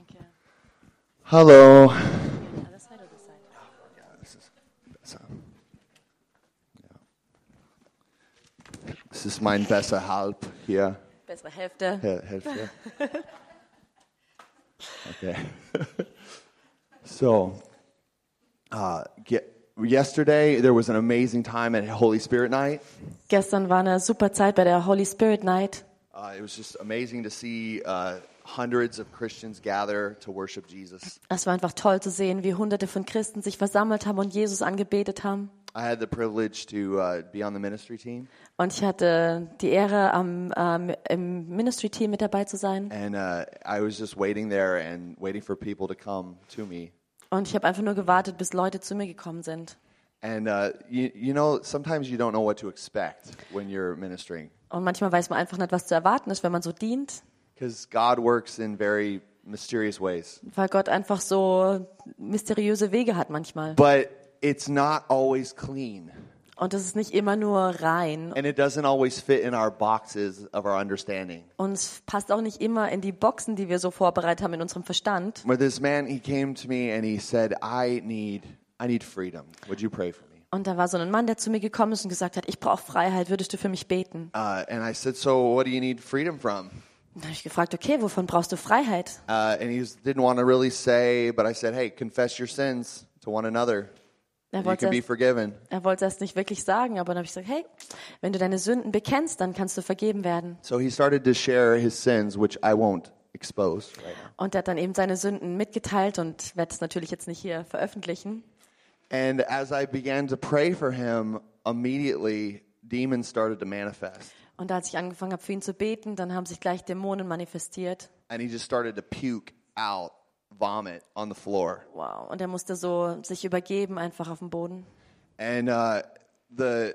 Danke. Hello. Alles weiter das Seite. This is besser. Ja. Das ist mein besser Halb hier. Bessere Hälfte. Hel- Hälfte. Okay. so, uh, ge- yesterday there was an amazing time at Holy Spirit Night. Gestern war eine super Zeit bei der Holy Spirit Night. Uh, it was just amazing to see uh, hundreds of Christians gather to worship Jesus. Es war einfach toll zu sehen, wie hunderte von Christen sich versammelt haben und Jesus angebetet haben. I had the privilege to uh, be on the ministry team, Und ich hatte die Ehre, am, ähm, im Ministry-Team mit dabei zu sein. and uh, I was just waiting there and waiting for people to come to me. Und ich habe einfach nur gewartet, bis Leute zu mir gekommen sind. And uh, you, you know, sometimes you don't know what to expect when you're ministering Und manchmal weiß man einfach nicht, was zu erwarten ist, wenn man so dient, because God works in very mysterious ways. weil Gott einfach so mysteriöse Wege hat manchmal. But it's not always clean, Und es ist nicht immer nur rein. and it doesn't always fit in our boxes of our understanding. Und es passt auch nicht immer in die Boxen, die wir so vorbereitet haben in unserem Verstand. But this man, he came to me and he said, "I need, I need freedom. Would you pray for me?" Und da war so ein Mann, der zu mir gekommen ist und gesagt hat, ich brauche Freiheit, würdest du für mich beten? Uh, and I said, "So, what do you need freedom from?" Und da habe ich gefragt, okay, wovon brauchst du Freiheit? Uh, and he didn't want to really say, but I said, "Hey, confess your sins to one another. Er and You wollte, can be forgiven." er wollte es nicht wirklich sagen, aber dann habe ich gesagt, hey, wenn du deine Sünden bekennst, dann kannst du vergeben werden. So he started to share his sins, which I won't expose right now. Und er hat dann eben seine Sünden mitgeteilt und werde es natürlich jetzt nicht hier veröffentlichen. And as I began to pray for him, immediately demons started to manifest. Und als ich angefangen habe, für ihn zu beten, dann haben sich gleich Dämonen manifestiert. And he just started to puke out vomit on the floor. Wow. Und er musste so sich übergeben, einfach auf dem Boden. And uh, the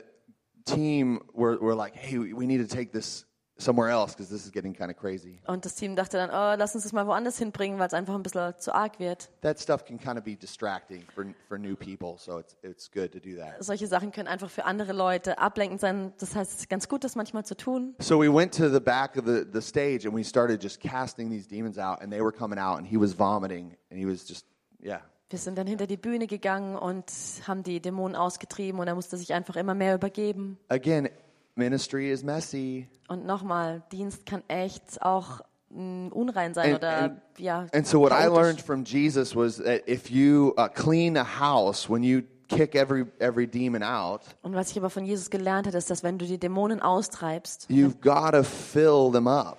team were, were like, hey, we need to take this somewhere else because this is getting kind of crazy. Und das Team dachte dann, oh, lass uns das mal woanders hinbringen, weil es einfach ein bisschen zu arg wird. That stuff can kind of be distracting for, for new people, so it's, it's good to do that. Solche Sachen können einfach für andere Leute ablenkend sein. Das heißt, es ist ganz gut, das manchmal zu tun. So we went to the back of the, the stage and we started just casting these demons out, and they were coming out, and he was vomiting, and he was just, yeah. Wir sind dann hinter die Bühne gegangen und haben die Dämonen ausgetrieben und er musste sich einfach immer mehr übergeben. Again, ministry is messy. Und nochmal, Dienst kann echt auch mh, unrein sein And- oder and- ja. And so what I learned from Jesus was that if you uh, clean a house, when you kick every every demon out, Und was ich aber von Jesus gelernt habe, ist, dass wenn du die Dämonen austreibst, you've got to fill them up.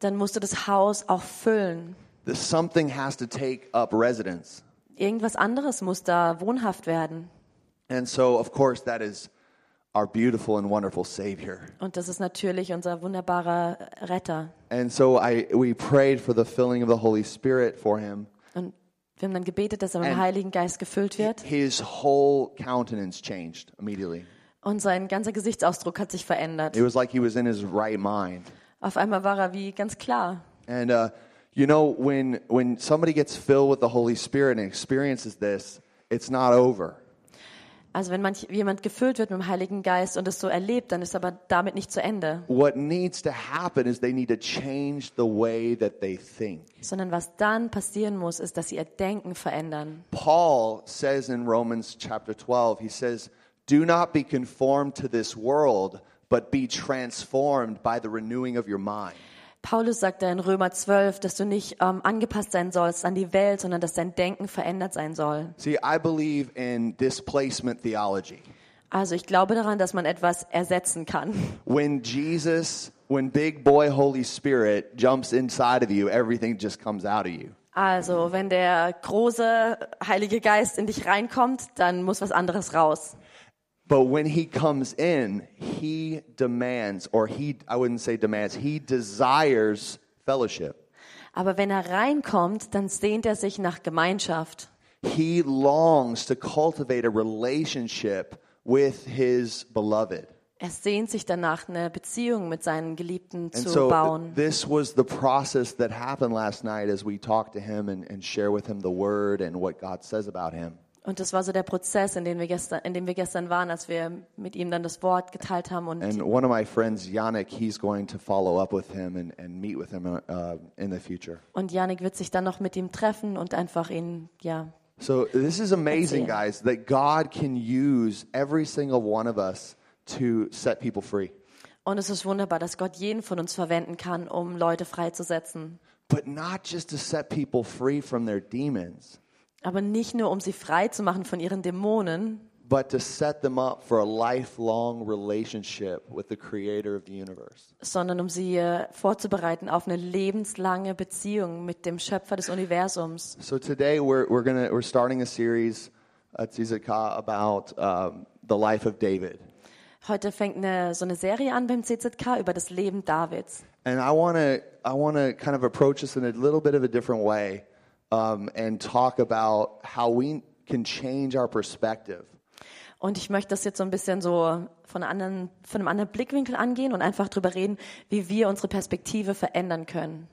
dann musst du das Haus auch füllen. That something has to take up residence. Irgendwas anderes muss da wohnhaft werden. And so, of course, that is our beautiful and wonderful Savior. Und das ist natürlich unser wunderbarer Retter. And so, I we prayed for the filling of the Holy Spirit for him. Und wir haben dann gebetet, dass er mit dem Heiligen Geist gefüllt wird. His whole countenance changed immediately. Und sein ganzer Gesichtsausdruck hat sich verändert. It was like he was in his right mind. Auf einmal war er wie ganz klar. And uh, you know, when when somebody gets filled with the Holy Spirit and experiences this, it's not over. Also wenn manch, jemand gefüllt wird mit dem Heiligen Geist und es so erlebt, dann ist aber damit nicht zu Ende. What needs to happen is they need to change the way that they think. Sondern was dann passieren muss, ist, dass sie ihr Denken verändern. Paul says in Romans chapter 12, he says, "Do not be conformed to this world, but be transformed by the renewing of your mind." Paulus sagt da in Römer 12, dass du nicht ähm, angepasst sein sollst an die Welt, sondern dass dein Denken verändert sein soll. See, I believe in displacement theology. Also ich glaube daran, dass man etwas ersetzen kann. When Jesus, when big boy Holy Spirit jumps inside of you, everything just comes out of you. Also wenn der große Heilige Geist in dich reinkommt, dann muss was anderes raus. But when he comes in, he demands, or he, I wouldn't say demands, he desires fellowship. Aber wenn er reinkommt, dann sehnt er sich nach Gemeinschaft. He longs to cultivate a relationship with his beloved. Er sehnt sich danach, eine Beziehung mit seinen Geliebten And zu so bauen. this was the process that happened last night as we talked to him and, and share with him the word and what God says about him. Und das war so der Prozess, in dem wir gestern, in dem wir gestern waren, als wir mit ihm dann das Wort geteilt haben. Und, And one of my friends, Yannick, he's going to follow up with him and, and meet with him uh, in the future. und Janik wird sich dann noch mit ihm treffen und einfach ihn, ja, So this is amazing, guys, that God can use every single one of us to set people free. Und es ist wunderbar, dass Gott jeden von uns verwenden kann, um Leute freizusetzen. But not just to set people free from their demons, Aber nicht nur, um sie frei zu machen von ihren Dämonen, but to set them up for a lifelong relationship with the creator of the universe. sondern um sie äh, vorzubereiten auf eine lebenslange Beziehung mit dem Schöpfer des Universums. So today we're, we're gonna we're starting a series at Zizaka about um, the life of David. Heute fängt eine, so eine Serie an beim CZK über das Leben Davids. And I want to I want to kind of approach this in a little bit of a different way um, and talk about how we can change our perspective. Und ich möchte das jetzt so ein bisschen so von, anderen, von einem anderen Blickwinkel angehen und einfach drüber reden, wie wir unsere Perspektive verändern können.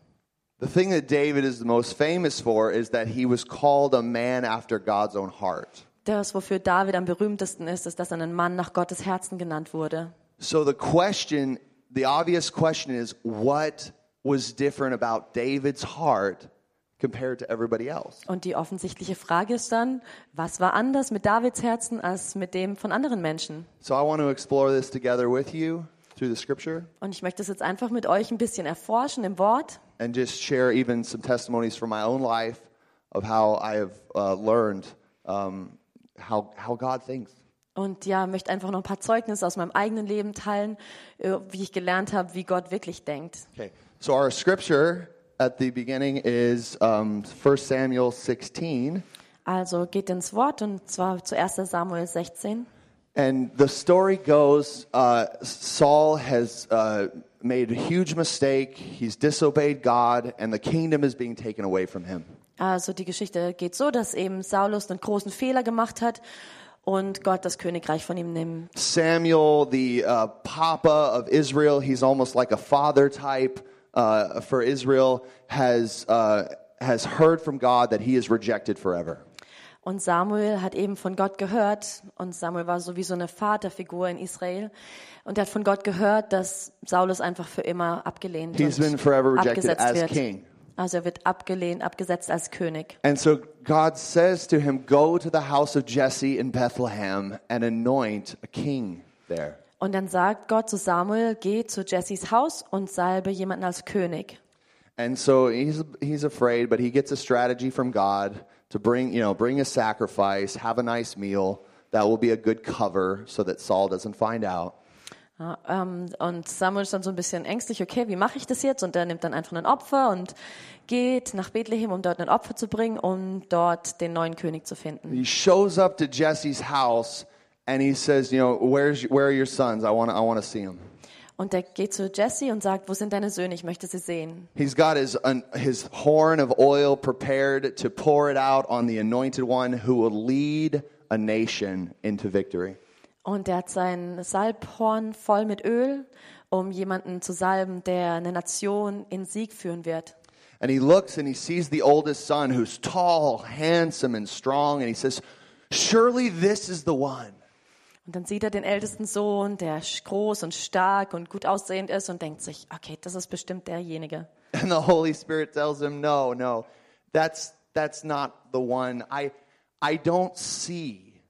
The thing that David is the most famous for is that he was called a man after God's own heart. Das, wofür David am berühmtesten ist, ist, dass er ein Mann nach Gottes Herzen genannt wurde. So the question, the obvious question is what was different about David's heart compared to everybody else? Und die offensichtliche Frage ist dann, was war anders mit Davids Herzen als mit dem von anderen Menschen? So I want to explore this together with you through the scripture Und ich möchte es jetzt einfach mit euch ein bisschen erforschen im Wort and just share even some testimonies from my own life of how I have uh, learned um, how, how God thinks. und ja, möchte einfach noch ein paar Zeugnisse aus meinem eigenen Leben teilen, äh, wie ich gelernt habe, wie Gott wirklich denkt. Okay, so our scripture at the beginning is um, 1 Samuel 16. Also geht ins Wort und zwar zu 1. Samuel 16. And the story goes uh, Saul has uh, made a huge mistake. He's disobeyed God, and the kingdom is being taken away from him. Also die Geschichte geht so, dass eben Saulus einen großen Fehler gemacht hat und Gott das Königreich von ihm nimmt. Samuel, the uh, papa of Israel, he's almost like a father type uh, for Israel, has, uh, has heard from God that he is rejected forever. Und Samuel hat eben von Gott gehört, und Samuel war so wie so eine Vaterfigur in Israel, und er hat von Gott gehört, dass Saulus einfach für immer abgelehnt He's been forever rejected abgesetzt as wird. king. Also er wird abgelehnt, abgesetzt als König. And so God says to him, Go to the house of Jesse in Bethlehem and anoint a king there. Und dann sagt Gott zu Samuel, geh zu Jessys Haus und salbe jemanden als König. And so he's he's afraid, but he gets a strategy from God to bring, you know, bring a sacrifice, have a nice meal. That will be a good cover so that Saul doesn't find out. Ja, ähm, und Samuel ist dann so ein bisschen ängstlich, okay, wie mache ich das jetzt? Und er nimmt dann einfach ein Opfer und geht nach Bethlehem, um dort ein Opfer zu bringen, um dort den neuen König zu finden. He shows up to Jesse's house and he says, you know, where's where are your sons? I want I want to see them. Und er geht zu Jesse und sagt, wo sind deine Söhne? Ich möchte sie sehen. He's got his un, his horn of oil prepared to pour it out on the anointed one who will lead a nation into victory. Und er hat sein Salbhorn voll mit Öl, um jemanden zu salben, der eine Nation in Sieg führen wird. And he looks and he sees the oldest son who's tall, handsome, and strong. And he says, Surely this is the one. Und dann sieht er den ältesten Sohn, der groß und stark und gut aussehend ist und denkt sich, okay, das ist bestimmt derjenige. And the Holy Spirit tells him, No, no, that's, that's not the one. I, I don't see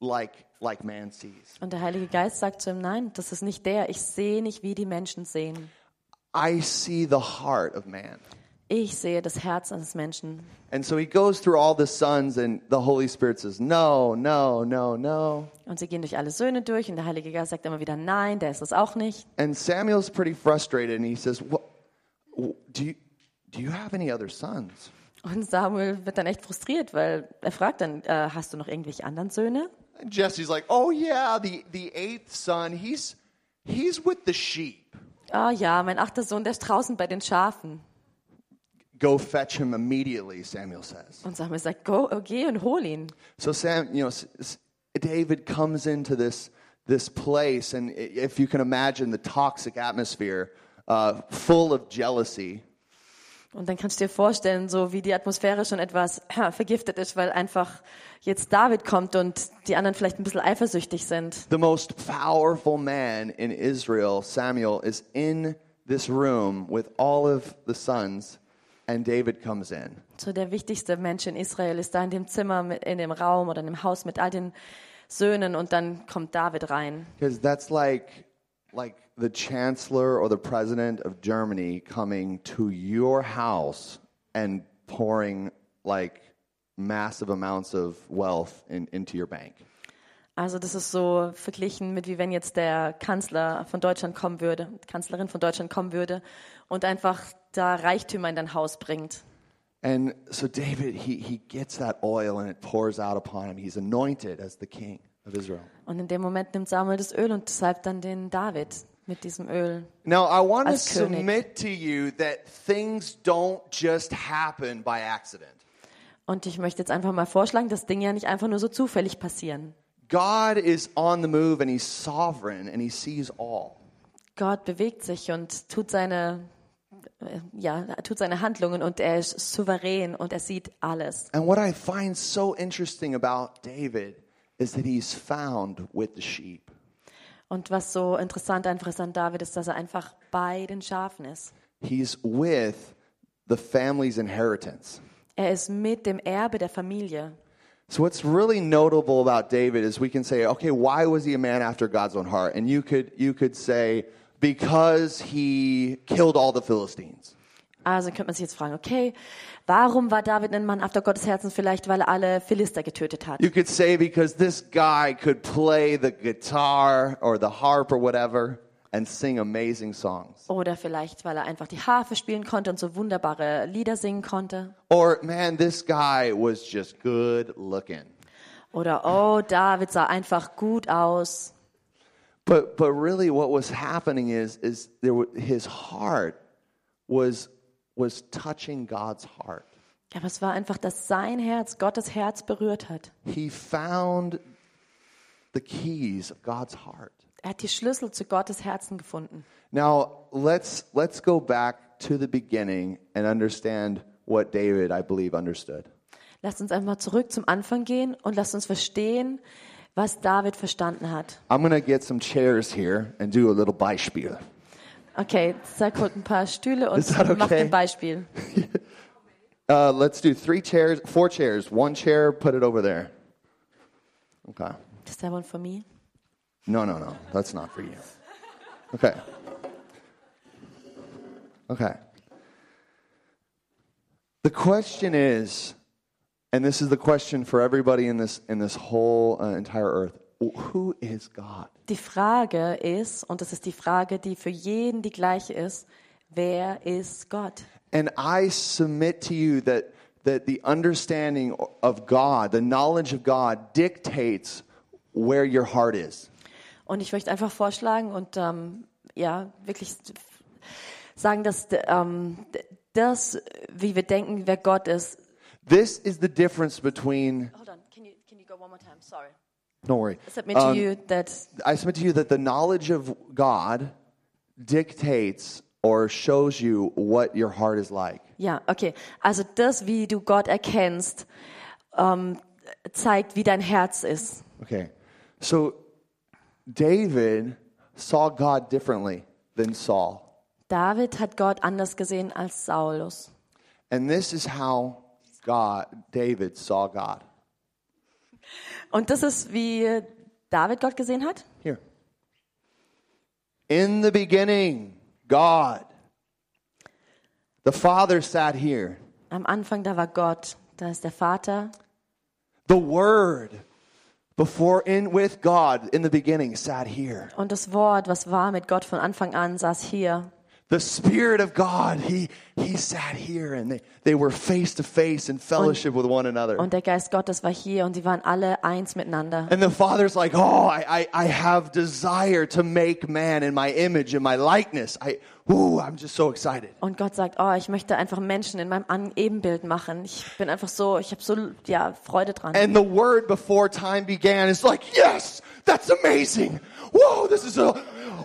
like, like man sees. Und der Heilige Geist sagt zu ihm, nein, das ist nicht der. Ich sehe nicht, wie die Menschen sehen. I see the heart of man. Ich sehe das Herz eines Menschen. And so he goes through all the sons, and the Holy Spirit says, No, no, no, no. Und sie gehen durch alle Söhne durch und der Heilige Geist sagt immer wieder, nein, der ist es auch nicht. And Samuel's pretty frustrated, and he says, what, do, you, do you have any other sons? Und Samuel wird dann echt frustriert, weil er fragt dann, äh, hast du noch irgendwelche anderen Söhne? And Jesse's like, Oh, yeah, the, the eighth son, he's, he's with the sheep. Ah ja, mein achter Sohn, der ist draußen bei den Schafen. Go fetch him immediately, Samuel says. Und Samuel sagt, go, oh, geh und hol ihn. So Sam, you know, David comes into this this place, and if you can imagine the toxic atmosphere, uh, full of jealousy. Und dann kannst du dir vorstellen, so wie die Atmosphäre schon etwas ja, vergiftet ist, weil einfach jetzt David kommt und die anderen vielleicht ein bisschen eifersüchtig sind. The most powerful man in Israel, Samuel, is in this room with all of the sons, and David comes in. So der wichtigste Mensch in Israel ist da in dem Zimmer, mit- in dem Raum oder in dem Haus mit all den Söhnen und dann kommt David rein. Because that's like, like the chancellor or the president of Germany coming to your house and pouring like massive amounts of wealth in, into your bank. Also das ist so verglichen mit wie wenn jetzt der Kanzler von Deutschland kommen würde, Kanzlerin von Deutschland kommen würde und einfach da Reichtümer in dein Haus bringt. And so David, he, he gets that oil and it pours out upon him. He's anointed as the king of Israel. Und in dem Moment nimmt Samuel das Öl und salbt dann den David mit diesem Öl. Now, I want to König. submit to you that things don't just happen by accident. Und ich möchte jetzt einfach mal vorschlagen, dass Dinge ja nicht einfach nur so zufällig passieren. God is on the move and he's sovereign and he sees all. Gott bewegt sich und tut seine, ja, er tut seine Handlungen und er ist souverän und er sieht alles. And what I find so interesting about David is that he's found with the sheep. Und was so interessant einfach ist an David, ist, dass er einfach bei den Schafen ist. He's with the family's inheritance. Er ist mit dem Erbe der Familie. So what's really notable about David is we can say, okay, why was he a man after God's own heart? And you could you could say because he killed all the Philistines. Also könnte man sich jetzt fragen, okay, warum war David ein Mann after Gottes Herzen? Vielleicht, weil er alle Philister getötet hat. You could say because this guy could play the guitar or the harp or whatever and sing amazing songs. Oder vielleicht, weil er einfach die Harfe spielen konnte und so wunderbare Lieder singen konnte. Or man, this guy was just good looking. Oder, oh, David sah einfach gut aus. But but really what was happening is is there wa- his heart was was touching God's heart. Aber es war einfach, dass sein Herz Gottes Herz berührt hat. He found the keys of God's heart. Er hat die Schlüssel zu Gottes Herzen gefunden. Now, let's let's go back to the beginning and understand what David, I believe, understood. Lasst uns einfach zurück zum Anfang gehen und lasst uns verstehen, was David verstanden hat. I'm going to get some chairs here and do a little Beispiel. Okay, Zack holt ein paar Stühle und Is that macht okay? ein Beispiel. Uh, let's do three chairs, four chairs. One chair, put it over there. Okay. Is that one for me? No, no, no. That's not for you. Okay. Okay. The question is, and this is the question for everybody in this in this whole uh, entire earth: Who is God? Die Frage ist, und das ist die Frage, die für jeden die gleiche ist, wer ist Gott? And I submit to you that that the understanding of God, the knowledge of God, dictates where your heart is. Und ich möchte einfach vorschlagen und ähm, ja, wirklich sagen, dass ähm, das, wie wir denken, wer Gott ist. This is the difference between. Hold on, can you, can you go one more time? Sorry. Don't worry. I Submit to Um, you that I submit to you that the knowledge of God dictates or shows you what your heart is like. Ja, okay. Also das, wie du Gott erkennst, ähm, zeigt, wie dein Herz ist. Okay. So David saw God differently than Saul. David hat Gott anders gesehen als Saulus. And this is how God David saw God. Und das ist, wie David Gott gesehen hat. Here. In the beginning, God. The Father sat here. Am Anfang, da war Gott. Da ist der Vater. The Word before in with God in the beginning sat here. Und das Wort, was war mit Gott von Anfang an, saß hier. The Spirit of God, He He sat here and they, they were face to face in fellowship with one another. Und der Geist Gottes war hier und sie waren alle eins miteinander. And the Father's like, Oh, I, I, I have desire to make man in my image and my likeness. I ooh, I'm just so excited. Und Gott sagt, oh, ich möchte einfach Menschen in meinem Ebenbild machen. Ich bin einfach so, ich habe so, ja, Freude dran. And the word before time began is like, yes, that's amazing. Whoa, this is a,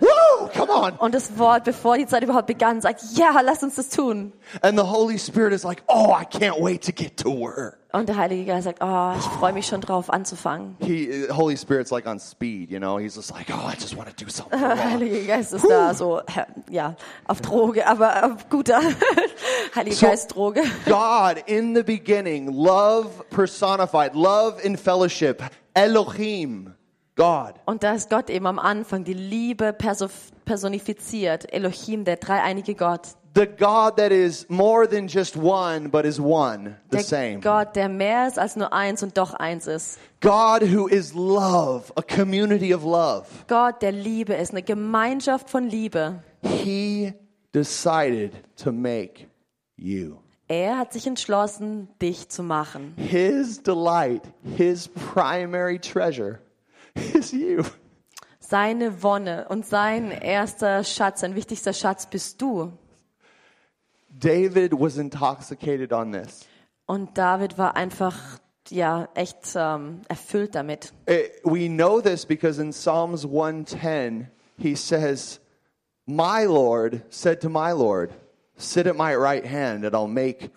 woo, come on. Und das Wort, bevor die Zeit überhaupt begann, sagt, ja, lass uns das tun. And the Holy Spirit is like, oh, I can't wait to get to work. Und der Heilige Geist sagt, oh, ich freue mich schon drauf anzufangen. He, Holy Spirit's like on speed, you know. He's just like, oh, I just want to do something. Der Heilige Geist ist da so, ja, auf Droge, aber auf guter Heilige So- Geist Droge. God in the beginning, love personified, love in fellowship, Elohim, God. Und da ist Gott eben am Anfang, die Liebe perso personifiziert, Elohim, der dreieinige Gott. The God that is more than just one, but is one, the Der same. Gott, der mehr ist als nur eins und doch eins ist. God who is love, a community of love. Gott, der Liebe ist, eine Gemeinschaft von Liebe. He decided to make you. Er hat sich entschlossen, dich zu machen. His delight, his primary treasure is you. Seine Wonne und sein erster Schatz, sein wichtigster Schatz bist du. David was intoxicated on this. Und David war einfach, ja, echt ähm, erfüllt damit. Eh, we know this because in Psalms 110, he says, My Lord said to my Lord, Sit at my right hand, and I'll make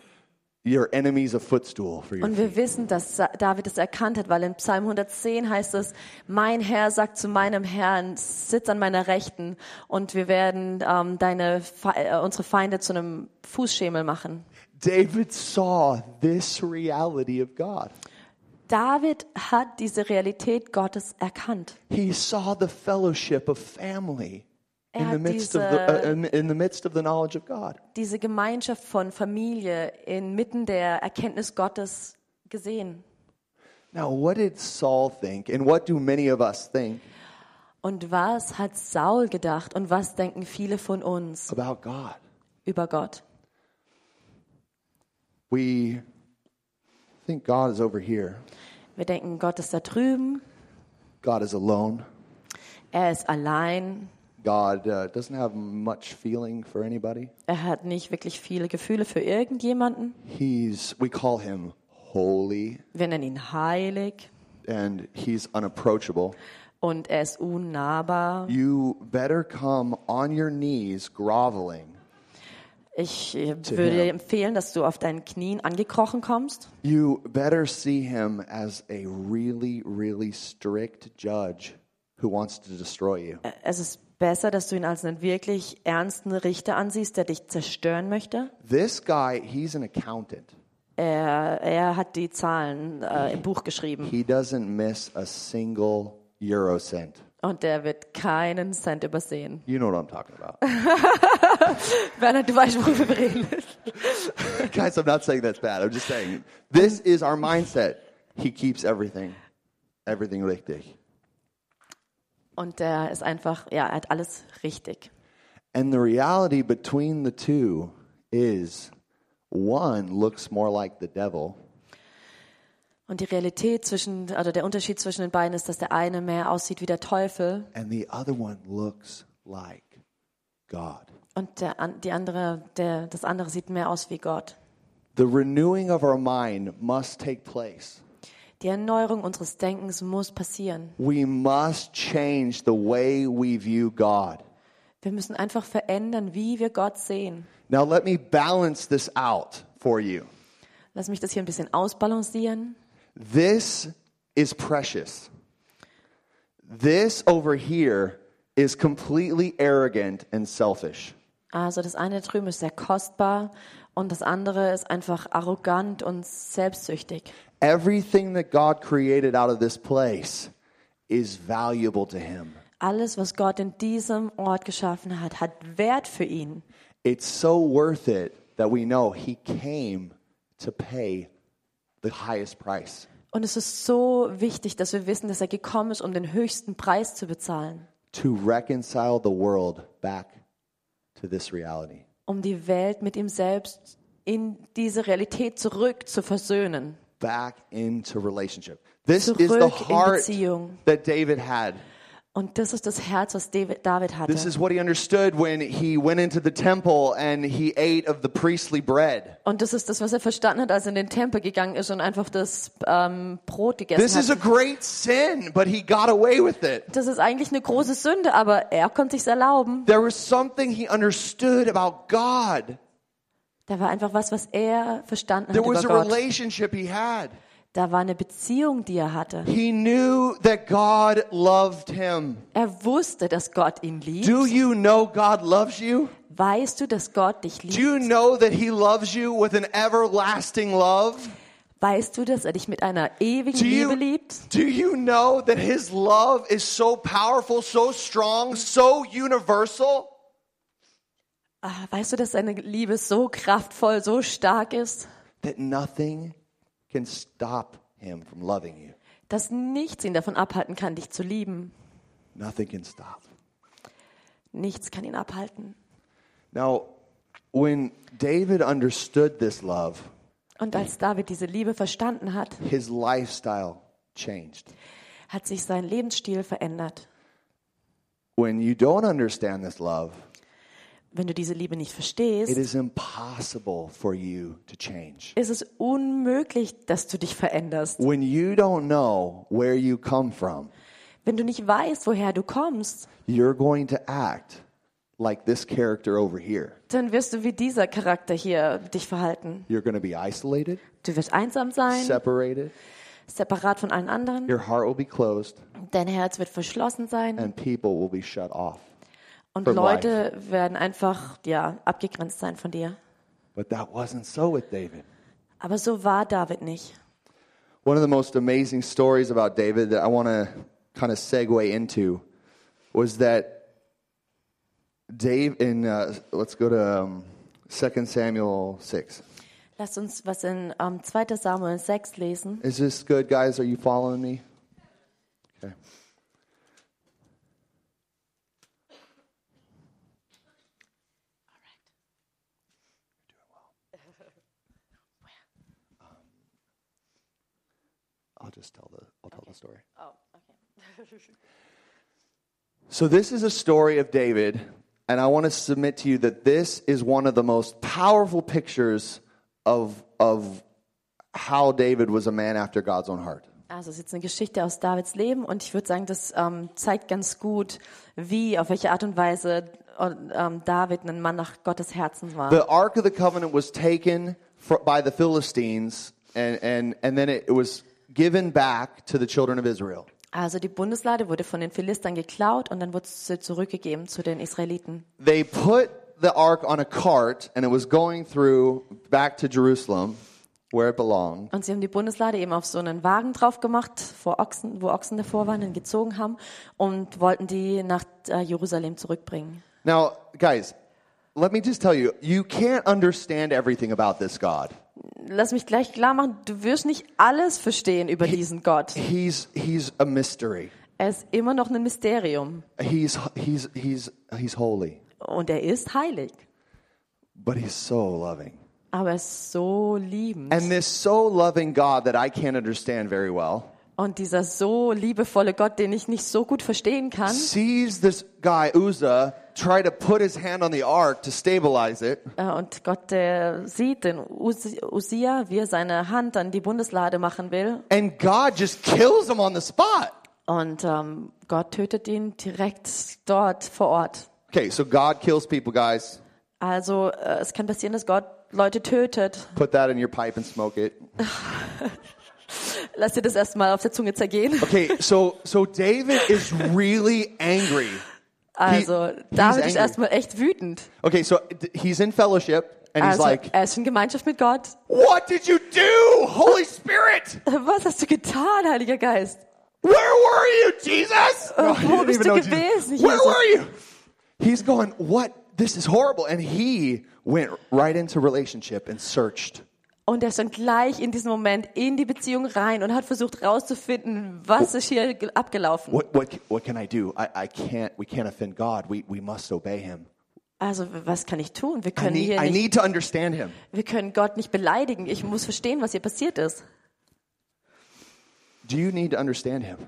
your enemies a footstool for your Und wir wissen, dass David es erkannt hat, weil in Psalm 110 heißt es, mein Herr sagt zu meinem Herrn, sitz an meiner Rechten und wir werden ähm, deine, äh, unsere Feinde zu einem Fußschemel machen. David saw this reality of God. David hat diese Realität Gottes erkannt. He saw the fellowship of family in the hat midst of diese- the, uh, in the midst of the knowledge of God. Diese Gemeinschaft von Familie inmitten der Erkenntnis Gottes gesehen. Now, what did Saul think, and what do many of us think Und was hat Saul gedacht und was denken viele von uns about God? über Gott? We think God is over here. Wir denken, Gott ist da drüben, God is alone. er ist allein, God uh, doesn't have much feeling for anybody. er hat nicht wirklich viele Gefühle für irgendjemanden. He's we call him holy Wir nennen ihn heilig and he's unapproachable. und er ist unnahbar. You better come on your knees groveling. Ich äh, würde dir empfehlen, dass du auf deinen Knien angekrochen kommst. You better see him as a really really strict judge who wants to destroy you. Es ist besser, dass du ihn als einen wirklich ernsten Richter ansiehst, der dich zerstören möchte. This guy, he's an accountant. Er, er hat die Zahlen äh, im Buch geschrieben He doesn't miss a single euro cent. und der wird keinen Cent übersehen. You know what I'm talking about. Werner, du weißt, worüber wir reden. Guys, I'm not saying that's bad. I'm just saying this is our mindset. He keeps everything, everything richtig. Und der ist einfach, ja, er hat alles richtig. And the reality between the two is one looks more like the devil Und die Realität zwischen, oder der Unterschied zwischen den beiden ist, dass der eine mehr aussieht wie der Teufel and the other one looks like God. und der, an- die andere, der, das andere sieht mehr aus wie Gott. The renewing of our mind must take place. Die Erneuerung unseres Denkens muss passieren. We must change the way we view God. Wir müssen einfach verändern, wie wir Gott sehen. Now, let me balance this out for you. Lass mich das hier ein bisschen ausbalancieren. This is precious. This over here is completely arrogant and selfish. Also das eine drüben ist sehr kostbar und das andere ist einfach arrogant und selbstsüchtig. Everything that God created out of this place is valuable to Him. Alles, was Gott in diesem Ort geschaffen hat, hat Wert für ihn. It's so worth it that we know He came to pay the highest price. Und es ist so wichtig, dass wir wissen, dass er gekommen ist, um den höchsten Preis zu bezahlen, to reconcile the world back to this reality. um die Welt mit ihm selbst in diese Realität zurück zu versöhnen. Back into relationship. This is the heart that David had. Und das ist das Herz, was David, David hatte. This is what he understood when he went into the temple and he ate of the priestly bread. Und das ist das, was er verstanden hat, als er in den Tempel gegangen ist und einfach das ähm, Brot gegessen This is a hat. great sin, but he got away with it. Das ist eigentlich eine große Sünde, aber er konnte sich's erlauben. There was something he understood about God. Da war einfach was, was er verstanden hat There über was a Gott. relationship he had. Da war eine Beziehung, die er hatte. He knew that God loved him. Er wusste, dass Gott ihn liebt. Do you know God loves you? Weißt du, dass Gott dich Do liebt? you know that he loves you with an everlasting love? Weißt du, dass er dich mit einer ewigen Do you, Liebe liebt? do you know that his love is so powerful, so strong, so universal? Ah, Weißt du, dass seine Liebe so kraftvoll, so stark ist, that nothing can stop him from loving you. dass nichts ihn davon abhalten kann, dich zu lieben? Nothing can stop. Nichts kann ihn abhalten. Now, when David understood this love, Und als David diese Liebe verstanden hat, his lifestyle changed. hat sich sein Lebensstil verändert. When you don't understand this love, Wenn du diese Liebe nicht it verstehst, is impossible for you to change. ist es unmöglich, dass du dich veränderst. When you don't know where you come from, Wenn du nicht weißt, woher du kommst, you're going to act like this character over here. dann wirst du wie dieser Charakter hier dich verhalten. You're going to be isolated, Du wirst einsam sein, separated, separat von allen anderen. your heart will be closed, Dein Herz wird verschlossen sein and people will be shut off. Und Leute werden einfach ja abgegrenzt sein von dir. But that wasn't so with David. Aber so war David nicht. One of the most amazing stories about David that I want to kind of segue into was that Dave in uh, let's go to um, 2 Samuel 6. Lasst uns was in ähm, 2. Samuel 6 lesen. Is this good, guys? Are you following me? Okay. I'll just tell the I'll tell the story. Oh, okay. So this is a story of David, and I want to submit to you that this is one of the most powerful pictures of of how David was a man after God's own heart. Also es ist jetzt eine Geschichte aus Davids Leben und ich würde sagen, das ähm, zeigt ganz gut, wie, auf welche Art und Weise ähm, David ein Mann nach Gottes Herzen war. The Ark of the Covenant was taken fr- by the Philistines, and and and then it, it was given back to the children of Israel. Also die Bundeslade wurde von den Philistern geklaut und dann wurde sie zurückgegeben zu den Israeliten. They put the ark on a cart, and it was going through back to Jerusalem, where it belonged. Und sie haben die Bundeslade eben auf so einen Wagen drauf gemacht, vor Ochsen, wo Ochsen davor waren, und gezogen haben und wollten die nach äh, Jerusalem zurückbringen. Now, guys, let me just tell you, you can't understand everything about this God. Lass mich gleich klar machen, du wirst nicht alles verstehen über diesen Gott. He's he's a mystery. Er ist immer noch ein Mysterium He's he's he's he's holy, und er ist heilig, but he's so loving. aber er ist so liebend. And this so loving God that I can't understand very well Und dieser so liebevolle Gott, den ich nicht so gut verstehen kann, sees this guy Uzzah try to put his hand on the ark to stabilize it, äh, und Gott, der sieht den Usi- Usia, wie er seine Hand an die Bundeslade machen will. and God just kills him on the spot. Und ähm, Gott tötet ihn direkt dort vor Ort. Okay, so God kills people, guys. Also äh, es kann passieren, dass Gott Leute tötet. Put that in your pipe and smoke it. Lass dir das erstmal auf der Zunge zergehen. Okay, so so David is really angry. Also he's David ist erstmal echt wütend. Okay, so he's in fellowship and he's like, er ist in Gemeinschaft mit Gott. "What did you do, Holy Spirit? Was hast du getan, Heiliger Geist? Where were you, Jesus? Äh, No, he wo bist du gewesen, Jesus. Where were you? He's going, "What? This is horrible." And he went right into relationship and searched. Und er ist dann gleich in diesem Moment in die Beziehung rein und hat versucht herauszufinden, was ist hier ge- abgelaufen. What what what can I do? I, I can't. We can't offend God. We we must obey Him. Also was kann ich tun? Wir I können need hier I need to understand Him. wir können Gott nicht beleidigen. Ich muss verstehen, was hier passiert ist. Do you need to understand Him?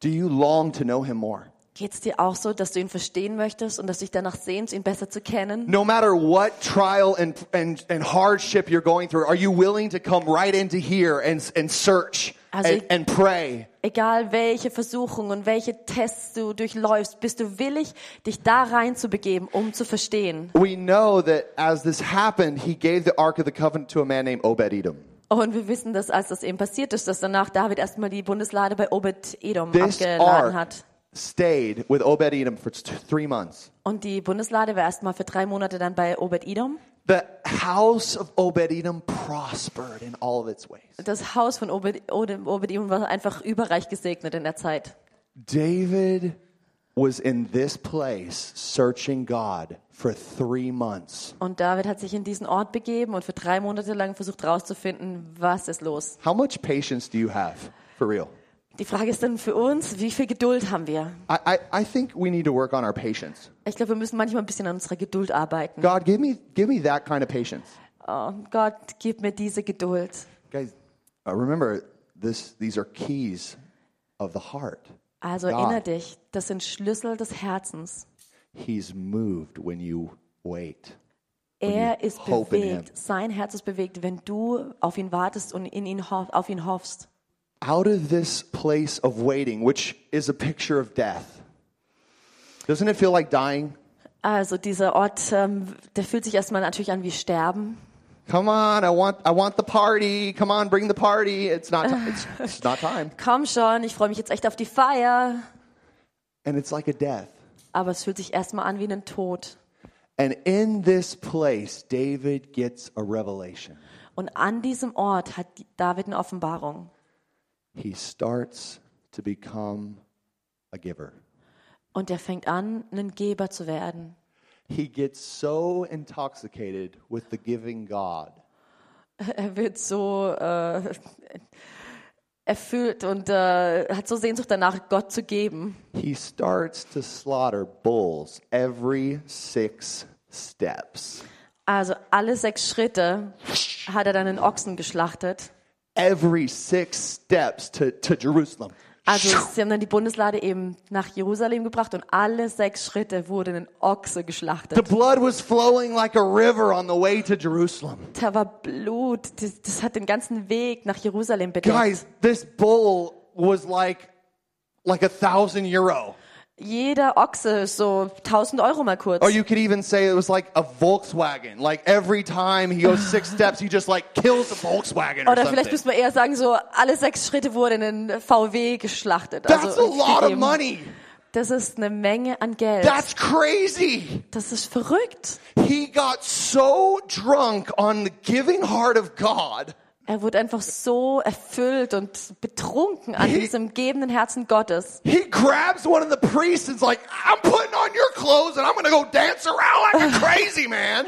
Do you long to know Him more? Geht's dir auch so, dass du ihn verstehen möchtest und dass dich danach sehnst, ihn besser zu kennen? No matter what trial and, and, and hardship you're going through, are you willing to come right into here and, and search Also and, and pray? Egal welche Versuchungen und welche Tests du durchläufst, bist du willig, dich da reinzubegeben, um zu verstehen. We know that as this happened, he gave the Ark of the Covenant to a man named Obed Edom. Und wir wissen, dass als das eben passiert ist, dass danach David erstmal die Bundeslade bei Obed-Edom abgeladen hat. Stayed with Obed Edom for three months. Und die Bundeslade war erstmal für drei Monate dann bei Obed-Edom. The house of Obed Edom prospered in all of its ways. Das Haus von Obed- Ode- Obed-Edom war einfach überreich gesegnet in der Zeit. David was in this place searching God for three months. Und David hat sich in diesen Ort begeben und für drei Monate lang versucht herauszufinden, was ist los. How much patience do you have? For real. Die Frage ist dann für uns, wie viel Geduld haben wir? I, I, I think we need to work on our patience. Ich glaube, wir müssen manchmal ein bisschen an unserer Geduld arbeiten. God, give me, give me that kind of patience. Oh, Gott, gib mir diese Geduld. Guys, uh, remember, this, these are keys of the heart. Also God. erinnere dich, das sind Schlüssel des Herzens. He's moved when you wait. Er ist bewegt, sein Herz ist bewegt, wenn du auf ihn wartest und in ihn hoff, auf ihn hoffst. Out of this place of waiting, which is a picture of death, doesn't it feel like dying? Also dieser Ort, ähm, der fühlt sich erstmal natürlich an wie Sterben. Come on, I want, I want the party. Come on, bring the party. It's not, it's, it's not time. Komm schon, ich freue mich jetzt echt auf die Feier. And it's like a death. Aber es fühlt sich erstmal an wie ein Tod. And in this place, David gets a revelation. Und an diesem Ort hat David eine Offenbarung. He starts to become a giver. Und er fängt an, ein Geber zu werden. He gets so intoxicated with the giving God Er wird so äh, erfüllt und äh, hat so Sehnsucht danach, Gott zu geben. he starts to slaughter bulls every six steps. Also alle sechs Schritte hat er dann einen Ochsen geschlachtet. Every six steps to, to Jerusalem. Also sie haben dann die Bundeslade eben nach Jerusalem gebracht und alle sechs Schritte wurde ein Ochse The blood was flowing like a river on the way to Jerusalem. Da war Blut, das, das hat den ganzen Weg nach Jerusalem bedeckt. Guys, this bull was like like a thousand euro. Jeder Ochse ist so 1000 Euro mal kurz. Or you could even say it was like a Volkswagen. Like every time he goes six steps, he just like kills a Volkswagen or Oder vielleicht something. müssen wir eher sagen, so alle sechs Schritte wurde ein VW geschlachtet. That's also a lot of gegeben. money. Das ist eine Menge an Geld. That's crazy. Das ist verrückt. He got so drunk on the giving heart of God Er wurde einfach so erfüllt und betrunken an He- diesem gebenden Herzen Gottes. He grabs one of the priests and's like, I'm putting on your clothes and I'm gonna go dance around like a crazy man.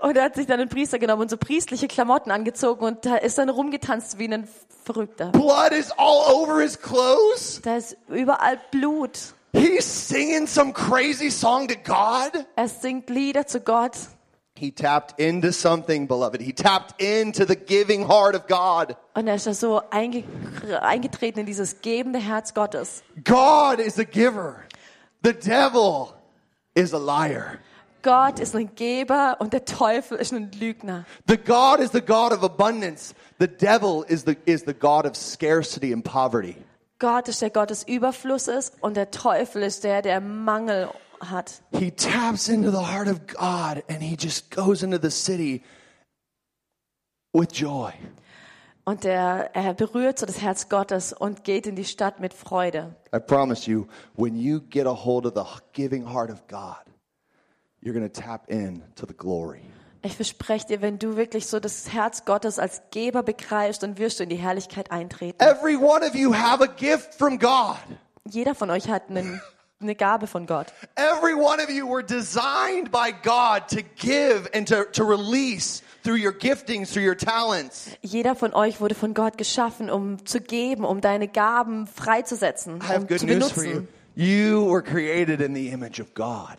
Und er hat sich dann einen Priester genommen und so priestliche Klamotten angezogen und da ist dann rumgetanzt wie ein Verrückter. Blood is all over his clothes. Da ist überall Blut. He's singing some crazy song to God. Er singt Lieder zu Gott. He tapped into something, beloved. He tapped into the giving heart of God. Und er ist da so einge eingetreten in dieses gebende Herz Gottes. God is a giver. The devil is a liar. Gott ist ein Geber und der Teufel ist ein Lügner. The God is the God of abundance. The devil is the, is the God of scarcity and poverty. Gott ist der Gott des Überflusses und der Teufel ist der, der Mangel hat. He taps into the heart of God and he just goes into the city with joy. Und der, er berührt so das Herz Gottes und geht in die Stadt mit Freude. I promise you, when you get a hold of the giving heart of God, you're going to tap in to the glory. Ich verspreche dir, wenn du wirklich so das Herz Gottes als Geber begreifst, dann wirst du in die Herrlichkeit eintreten. Every one of you have a gift from God. Jeder von euch hat einen, eine Gabe von Gott. Every one of you were designed by God to give and to, to release through your giftings, through your talents. Jeder von euch wurde von Gott geschaffen, um zu geben, um deine Gaben freizusetzen, I have um good zu news for you. benutzen. You were created in the image of God.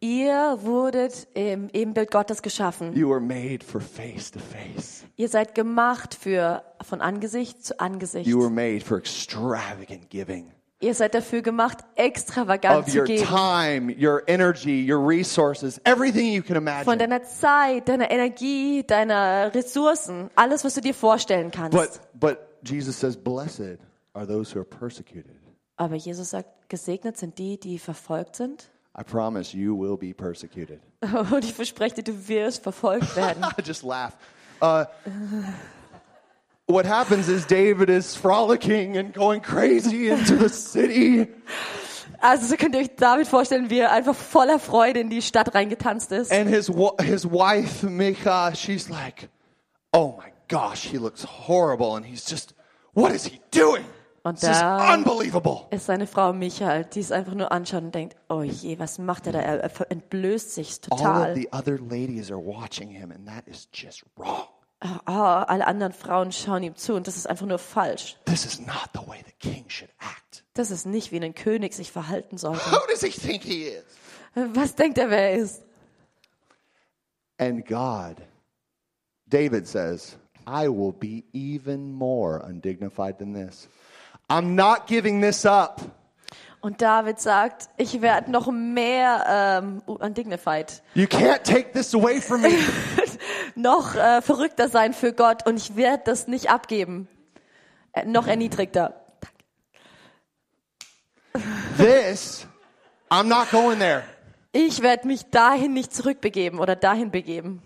Ihr wurdet im Ebenbild Gottes geschaffen. You were made for face to face. Ihr seid gemacht für von Angesicht zu Angesicht. You were made for extravagant giving. Ihr seid dafür gemacht, of extravagant zu your geben. time, your energy, your resources, everything you can Von imagine. deiner Zeit, deiner Energie, deiner Ressourcen, alles, was du dir vorstellen kannst. But but Jesus says, "Blessed are those who are persecuted." Aber Jesus sagt, gesegnet sind die, die verfolgt sind. I promise you will be persecuted. Und ich verspreche dir, du wirst verfolgt werden. Just laugh. Uh, what happens is David is frolicking and going crazy into the city. Also so könnt ihr euch David vorstellen, wie er einfach voller Freude in die Stadt reingetanzt ist. And his his wife Micha, she's like, "Oh my gosh, he looks horrible." And he's just, "What is he doing? Und da unbelievable." ist seine Frau Michael, die es einfach nur anschaut und denkt, oh je, was macht er da? Er entblößt sich All of total. the other ladies are watching him, and that is just wrong. Ah, alle anderen Frauen schauen ihm zu und das ist einfach nur falsch. This is not the way the king should act. Das ist nicht, wie ein König sich verhalten sollte. Who does he think he is? Was denkt er, wer er ist? And God, David says, I will be even more undignified than this. I'm not giving this up. Und David sagt, ich werde noch mehr ähm, undignified, You can't take this away from me. noch äh, verrückter sein für Gott und ich werde das nicht abgeben. Äh, noch erniedrigter. this, I'm not going there. Ich werde mich dahin nicht zurückbegeben oder dahin begeben.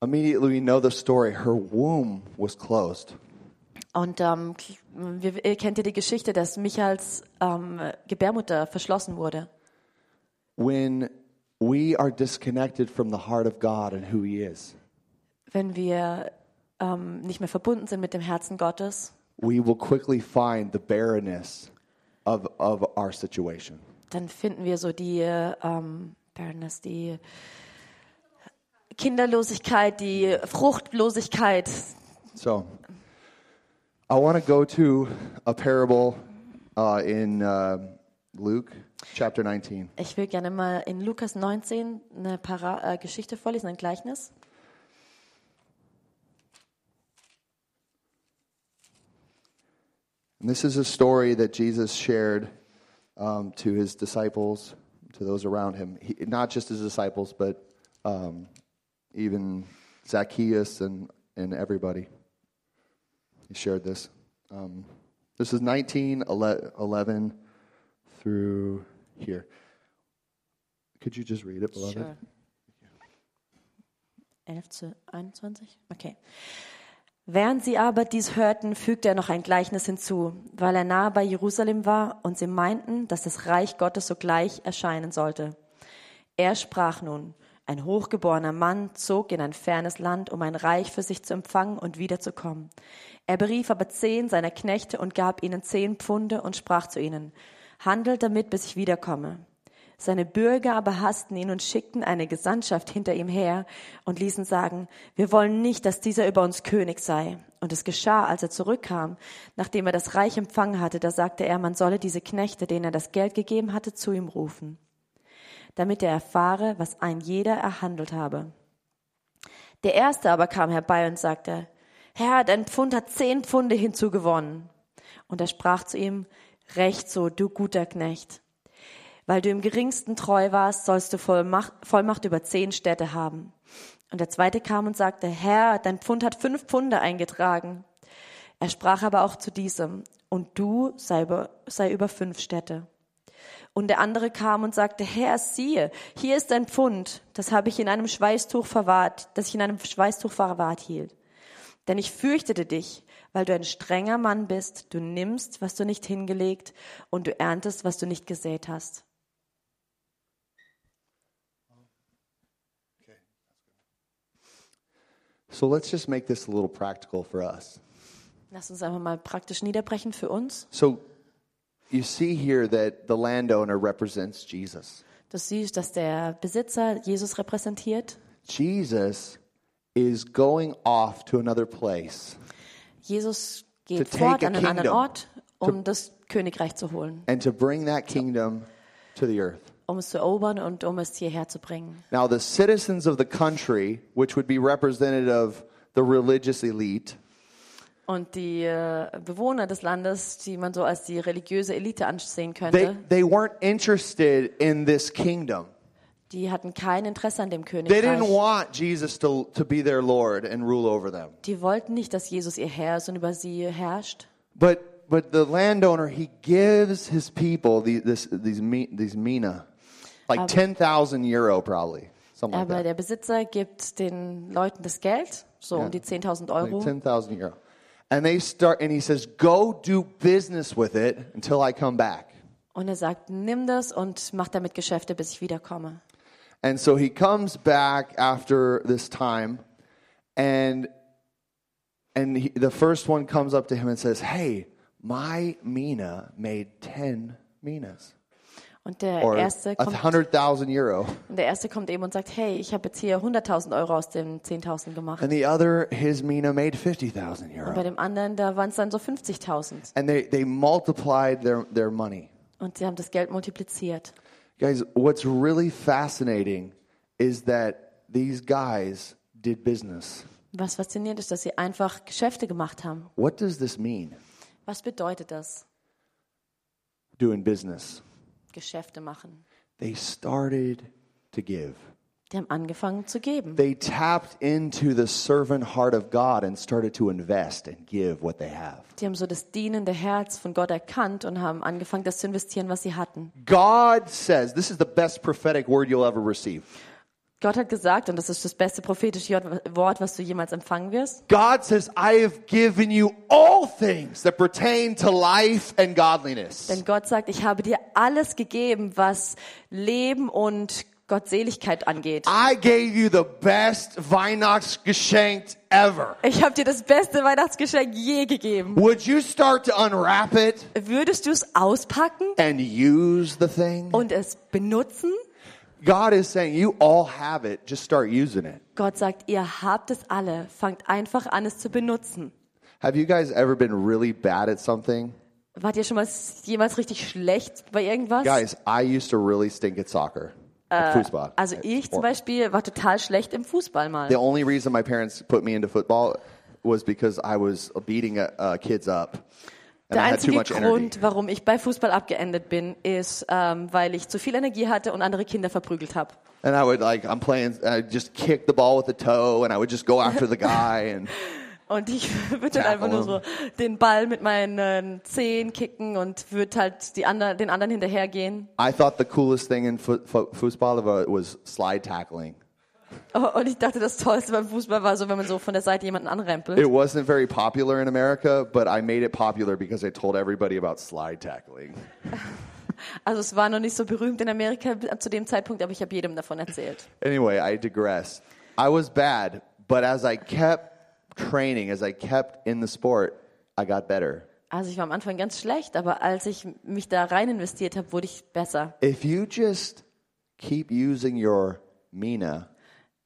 Immediately, we know the story. Her womb was closed. Und ähm, wir, ihr kennt ja die Geschichte, dass Michaels ähm, Gebärmutter verschlossen wurde. When we are disconnected from the heart of God and who He is, Wenn wir ähm, nicht mehr verbunden sind mit dem Herzen Gottes, we will quickly find the barrenness of, of our situation. dann finden wir so die ähm, Barrenness, die Kinderlosigkeit, die Fruchtlosigkeit. So, I want to go to a parable uh, in uh, Luke chapter 19. Ich will gerne mal in Lukas 19 eine Para äh, Geschichte vorlesen, ein Gleichnis. And this is a story that Jesus shared um, to his disciples, to those around him. He, not just his disciples, but um, even Zacchaeus and, and everybody. He shared this. Um, this is 19, 11 through here. Could you just read it, beloved? Sure. 11 zu 21? Okay. Während sie aber dies hörten, fügte er noch ein Gleichnis hinzu, weil er nahe bei Jerusalem war und sie meinten, dass das Reich Gottes sogleich erscheinen sollte. Er sprach nun, ein hochgeborener Mann zog in ein fernes Land, um ein Reich für sich zu empfangen und wiederzukommen. Er berief aber zehn seiner Knechte und gab ihnen zehn Pfunde und sprach zu ihnen, handelt damit, bis ich wiederkomme. Seine Bürger aber hassten ihn und schickten eine Gesandtschaft hinter ihm her und ließen sagen, wir wollen nicht, dass dieser über uns König sei. Und es geschah, als er zurückkam, nachdem er das Reich empfangen hatte, da sagte er, man solle diese Knechte, denen er das Geld gegeben hatte, zu ihm rufen, damit er erfahre, was ein jeder erhandelt habe. Der erste aber kam herbei und sagte, Herr, dein Pfund hat zehn Pfunde hinzugewonnen. Und er sprach zu ihm, Recht so, du guter Knecht. Weil du im geringsten treu warst, sollst du Vollmacht, Vollmacht über zehn Städte haben. Und der zweite kam und sagte, Herr, dein Pfund hat fünf Pfunde eingetragen. Er sprach aber auch zu diesem, und du sei über, sei über fünf Städte. Und der andere kam und sagte, Herr, siehe, hier ist ein Pfund, das habe ich in einem Schweißtuch verwahrt, das ich in einem Schweißtuch verwahrt hielt. Denn ich fürchtete dich, weil du ein strenger Mann bist, du nimmst, was du nicht hingelegt, und du erntest, was du nicht gesät hast. So let's just make this a little practical for us. Lass uns einfach mal praktisch niederbrechen für uns. So you see here that the landowner represents Jesus. Du siehst, dass der Besitzer Jesus repräsentiert. Jesus is going off to another place Jesus geht fort an einen anderen. Ort, um das Königreich zu holen, and to bring that kingdom to the earth. um es zu erobern und um es hierher zu bringen. Now, the citizens of the country, which would be representative of the religious elite, Und die äh, Bewohner des Landes, die man so als die religiöse Elite ansehen They, könnte, they weren't interested in this kingdom. Die hatten kein Interesse an dem They didn't Königreich. want Jesus to, to be their Lord and rule over them. Die wollten nicht, dass Jesus ihr Herr ist und über sie herrscht. But but the landowner he gives his people the, this these these mina, like ten thousand euro probably something like Aber that, der Besitzer gibt den Leuten das Geld, so um die 10.000 Euro. like ten thousand euro, and they start and he says, "Go do business with it until I come back." Und er sagt, nimm das und mach damit Geschäfte, bis ich wiederkomme. And so he comes back after this time, and and he, the first one comes up to him and says, "Hey, my mina made ten minas." Und der or erste kommt, hundred thousand euro. und der erste kommt eben und sagt, hey, ich habe jetzt hier 100.000 Euro aus den 10.000 gemacht. And the other, his mina made fifty thousand Und bei euro. dem anderen, da waren es dann so 50.000. And they, they multiplied their, their money. Und sie haben das Geld multipliziert. Guys, what's really fascinating is that these guys did business. Was faszinierend ist, dass sie einfach Geschäfte gemacht haben. What does this mean? Was bedeutet das? Doing business. Geschäfte machen. They started to give. Die haben angefangen zu geben. They tapped into the servant heart of God and started to invest and give what they have. Die haben so das dienende Herz von Gott erkannt und haben angefangen, das zu investieren, was sie hatten. God says, this is the best prophetic word you'll ever receive. Gott hat gesagt, und das ist das beste prophetische Wort, was du jemals empfangen wirst. God says, I have given you all things that pertain to life and godliness. Denn Gott sagt, ich habe dir alles gegeben, was Leben und Gottseligkeit angeht. I gave you the best Weihnachtsgeschenk ever. Ich habe dir das beste Weihnachtsgeschenk je gegeben. Would you start to unwrap it Würdest du es auspacken and use the thing? und es benutzen? God is saying, you all have it, just start using it. Gott sagt, ihr habt es alle, fangt einfach an, es zu benutzen. Have you guys ever been really bad at something? Wart ihr schon mal jemals richtig schlecht bei irgendwas? Guys, I used to really stink at soccer. At Fußball. Also ich zum. Beispiel war total schlecht im Fußball mal. The only reason my parents put me into football was because I was beating uh, kids up. And Der I einzige. Grund, warum ich bei Fußball abgeendet bin, ist, ähm, weil ich zu viel Energie hatte und andere Kinder verprügelt habe. And I would like, I'm playing, I'd just kick the ball with the toe, and I would just go after the guy. And Und ich würde dann einfach nur so den Ball mit meinen Zehen kicken und würde halt die anderen, den anderen hinterhergehen. I thought the coolest thing in football was slide tackling. Oh, Und ich dachte, das Tollste beim Fußball war so, wenn man so von der Seite jemanden anrempelt. It wasn't very popular in America, but I made it popular because I told everybody about slide tackling. Also es war noch nicht so berühmt in Amerika zu dem Zeitpunkt, aber ich habe jedem davon erzählt. Anyway, I digress. I was bad, but as I kept training, as I kept in the sport, I got better. Also ich war am Anfang ganz schlecht, aber als ich mich da rein investiert habe, wurde ich besser. If you just keep using your mina,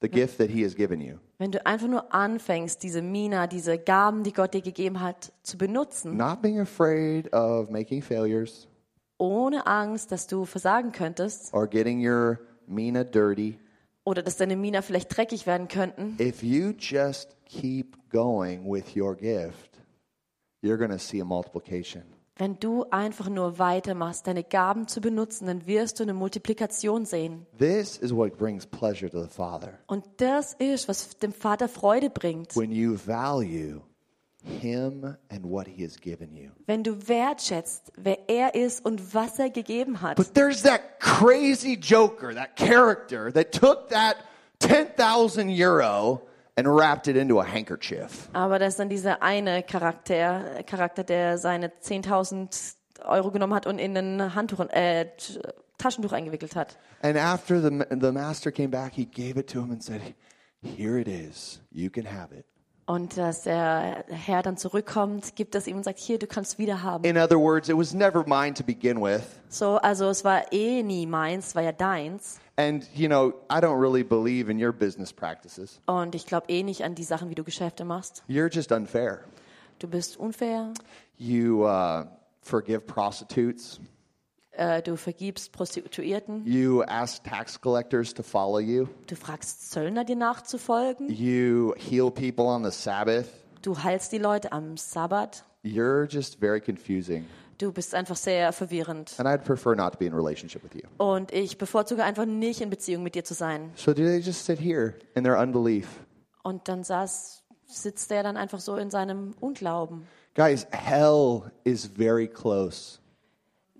the gift that He has given you, Wenn du einfach nur anfängst, diese Mina, diese Gaben, die Gott dir gegeben hat, zu benutzen, not being afraid of making failures ohne Angst, dass du versagen könntest or getting your mina dirty, oder dass deine Mina vielleicht dreckig werden könnten, if you just keep going with your gift, you're going to see a multiplication. wenn du einfach nur weitermachst, deine Gaben zu benutzen, dann wirst du eine Multiplikation sehen. This is what brings pleasure to the Father. Und das ist, was dem Vater Freude bringt. When you value Him and what He has given you. Wenn du wertschätzt, wer er ist und was er gegeben hat. But there's that crazy joker, that character that took that 10,000 euro and wrapped it into a handkerchief. Aber da ist dann dieser eine Charakter, Charakter, der seine 10.000 Euro genommen hat und in ein Handtuch, äh, Taschentuch eingewickelt hat. And after the, the master came back, he gave it to him and said, Here it is. You can have it. Und dass der Herr dann zurückkommt, gibt es ihm und sagt, hier, du kannst wieder haben. In other words, it was never mine to begin with. So, also es war eh nie meins, war ja deins. And, you know, I don't really believe in your business practices. Und ich glaube eh nicht an die Sachen, wie du Geschäfte machst. You're just unfair. Du bist unfair, You uh, forgive prostitutes. Äh, du vergibst Prostituierten, You ask tax collectors to follow you. du fragst Zöllner, dir nachzufolgen, You heal people on the Sabbath. Du heilst die Leute am Sabbat. You're just very confusing. Du bist einfach sehr verwirrend. And I'd prefer not to be in relationship with you. Und ich bevorzuge einfach nicht in Beziehung mit dir zu sein. So do they just sit here in their unbelief? Und dann saß, sitzt er dann einfach so in seinem Unglauben. Guys, hell is very close.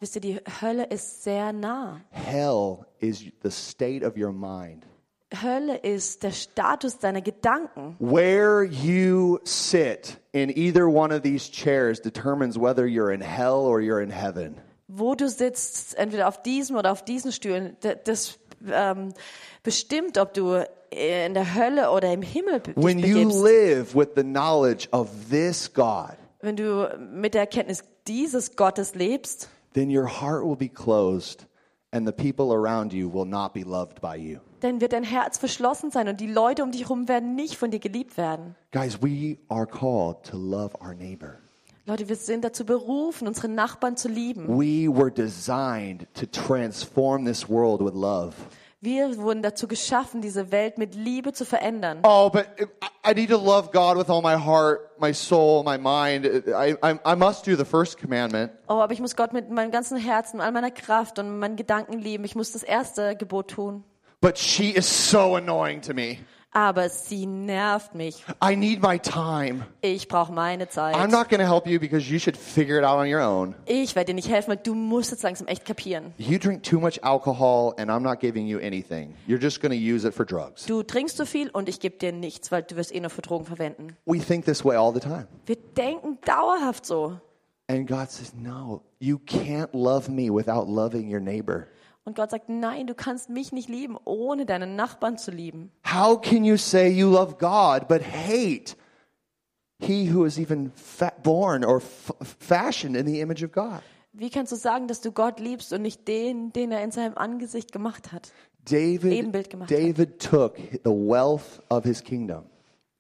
Wisst ihr, die Hölle ist sehr nah. Hell is the state of your mind. Hölle ist der Status deiner Gedanken. Where you sit in either one of these chairs determines whether you're in hell or you're in heaven. Wo du sitzt, entweder auf diesem oder auf diesen Stühlen, das ähm, bestimmt, ob du in der Hölle oder im Himmel dich When you live with the knowledge of this God, Wenn du mit der Erkenntnis dieses Gottes lebst, then your heart will be closed and the people around you will not be loved by you. dann wird dein Herz verschlossen sein und die Leute um dich herum werden nicht von dir geliebt werden. Guys, we are called to love our neighbor. Leute, wir sind dazu berufen, unsere Nachbarn zu lieben. We were designed to transform this world with love. Wir wurden dazu geschaffen, diese Welt mit Liebe zu verändern. Oh, but I- need to love God with all my heart, my soul, my mind. I, I, I must do the first commandment. Oh, aber ich muss Gott mit meinem ganzen Herzen, all meiner Kraft und meinen Gedanken lieben. Ich muss das erste Gebot tun. But she is so annoying to me. Aber sie nervt mich. I need my time. Ich brauche meine Zeit. I'm not going to help you because you should figure it out on your own. Ich werde dir nicht helfen, weil du musst es langsam echt kapieren. You drink too much alcohol and I'm not giving you anything. You're just going to use it for drugs. Du trinkst zu viel und ich gebe dir nichts, weil du wirst eh nur für Drogen verwenden. We think this way all the time. Wir denken dauerhaft so. And God says, no, you can't love me without loving your neighbor. Und Gott sagt, nein, du kannst mich nicht lieben, ohne deinen Nachbarn zu lieben. How can you say you love God but hate he who is even born or fashioned in the image of God? Wie kannst du sagen, dass du Gott liebst und nicht den, den er in seinem Angesicht gemacht hat? David, Ebenbild gemacht hat. David took the wealth of his kingdom.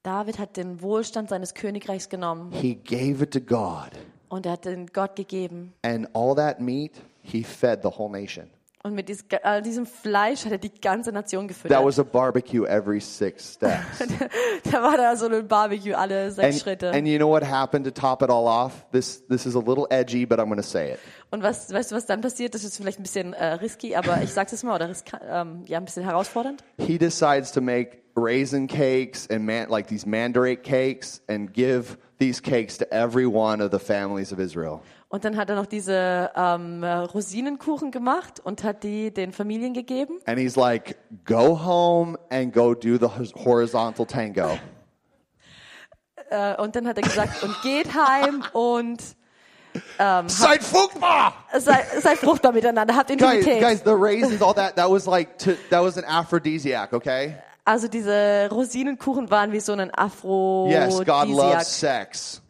David hat den Wohlstand seines Königreichs genommen He gave it to God. und er hat den Gott gegeben. And all that meat, he fed the whole nation. Und mit dies- all diesem Fleisch hat er die ganze Nation gefüttert. That was a barbecue every six steps. da war da so ein Barbecue alle sechs and, Schritte. and you know what happened to top it all off? This, this is a little edgy, but I'm going to say it. Und was, weißt du, was dann passiert? Das ist vielleicht ein bisschen äh, risky, aber ich sag's jetzt mal, oder riska, ähm, ja, ein bisschen herausfordernd. He decides to make raisin cakes and man, like these mandarake cakes and give these cakes to every one of the families of Israel. Und dann hat er noch diese ähm, äh, Rosinenkuchen gemacht und hat die den Familien gegeben. And he's like, go home and go do the horizontal tango. Äh, und dann hat er gesagt, und geht heim und Seid fruchtbar! sei, sei fruchtbar miteinander, habt Guys, Intimität. guys, the raisins, all that, that was like, to, that was an aphrodisiac, okay? Also diese Rosinenkuchen waren wie so ein Yes, God loves sex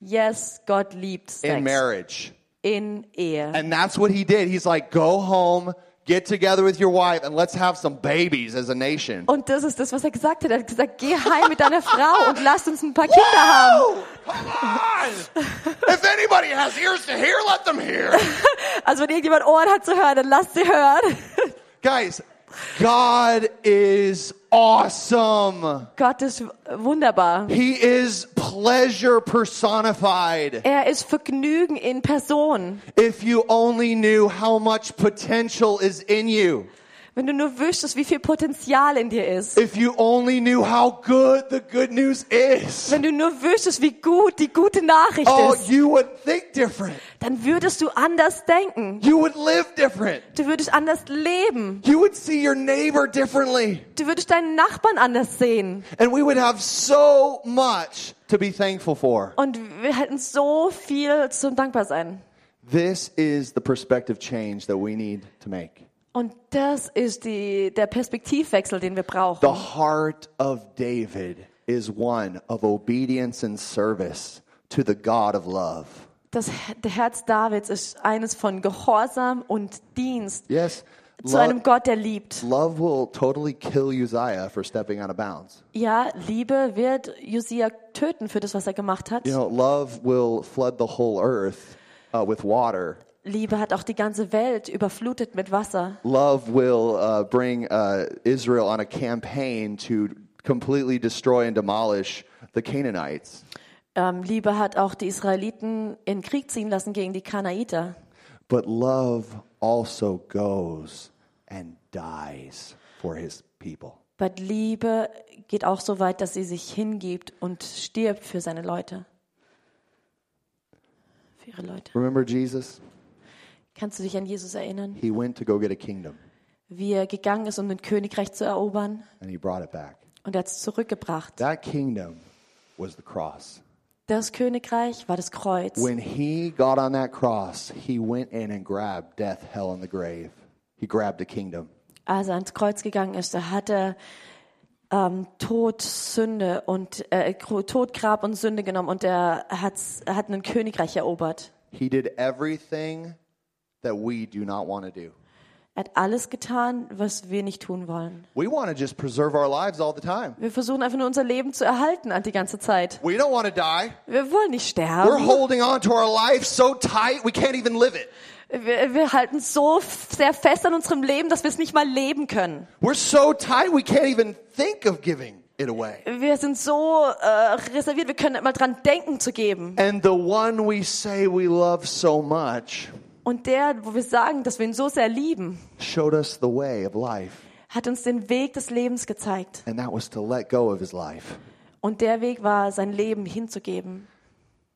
Yes, Gott liebt Sex. in marriage. In Ehe. And that's what he did. He's like, go home, get together with your wife, and let's have some babies as a nation. Und das ist das, was er gesagt hat. Er hat gesagt, geh heim mit deiner Frau und lasst uns ein paar Kinder haben. Come on! if anybody has ears to hear, let them hear. Also wenn irgendjemand Ohren hat zu hören, dann lasst sie hören. Guys, God is awesome. Gott ist wunderbar. He is pleasure personified. Er ist Vergnügen in Person. If you only knew how much potential is in you. Wenn du nur wüsstest, wie viel Potenzial in dir ist. If you only knew how good the good news is. Wenn du nur wüsstest, wie gut die gute Nachricht Oh, ist, you would think different. dann würdest du anders denken. You would live different. Du würdest anders leben. You would see your neighbor differently. Du würdest deinen Nachbarn anders sehen. And we would have so much to be thankful for. Und wir hätten so viel zum Dankbar sein. This is the perspective change that we need to make. Und das ist die, der Perspektivwechsel, den wir brauchen. The heart of David is one of obedience and service to the God of love. Das Herz Davids ist eines von Gehorsam und Dienst Yes, zu einem Gott, der liebt. love will totally kill Uzziah for stepping out of bounds. Ja, Liebe wird Josia töten für das, was er gemacht hat. You know, love will flood the whole earth uh, with water. Liebe hat auch die ganze Welt überflutet mit Wasser. Love will uh, bring uh, Israel on a campaign to completely destroy and demolish the Canaanites. Ähm, Liebe hat auch die Israeliten in Krieg ziehen lassen gegen die Kanaiter. But love also goes and dies for his people. Aber Liebe geht auch so weit, dass sie sich hingibt und stirbt für seine Leute. Für ihre Leute. Remember Jesus? Kannst du dich an Jesus erinnern? He went to go get a kingdom Wie er gegangen ist, um ein Königreich zu erobern and he brought it back. und er hat es zurückgebracht. That kingdom was the cross. Das Königreich war das Kreuz. When he got on that cross, he went in and grabbed death, hell, and the grave. He grabbed a kingdom. Als er ans Kreuz gegangen ist, da hat er ähm, Tod, Sünde und äh, Tod, Grab und Sünde genommen und er, hat's, er hat ein Königreich erobert. He did everything that we do not want to do. Er hat alles getan, was wir nicht tun wollen. We want to just preserve our lives all the time. Wir versuchen einfach nur unser Leben zu erhalten die ganze Zeit. We don't want to die. Wir wollen nicht We're sterben. holding on to our life so tight we can't even live it. Wir, wir halten so sehr fest an unserem Leben, dass wir es nicht mal leben können. We're so tight we can't even think of giving it away. Wir sind so äh, reserviert, wir können nicht mal dran denken zu geben. And the one we say we love so much Und der, wo wir sagen, dass wir ihn so sehr lieben, showed us the way of life. hat uns den Weg des Lebens gezeigt. And that was to let go of his life. Und der Weg war, sein Leben hinzugeben.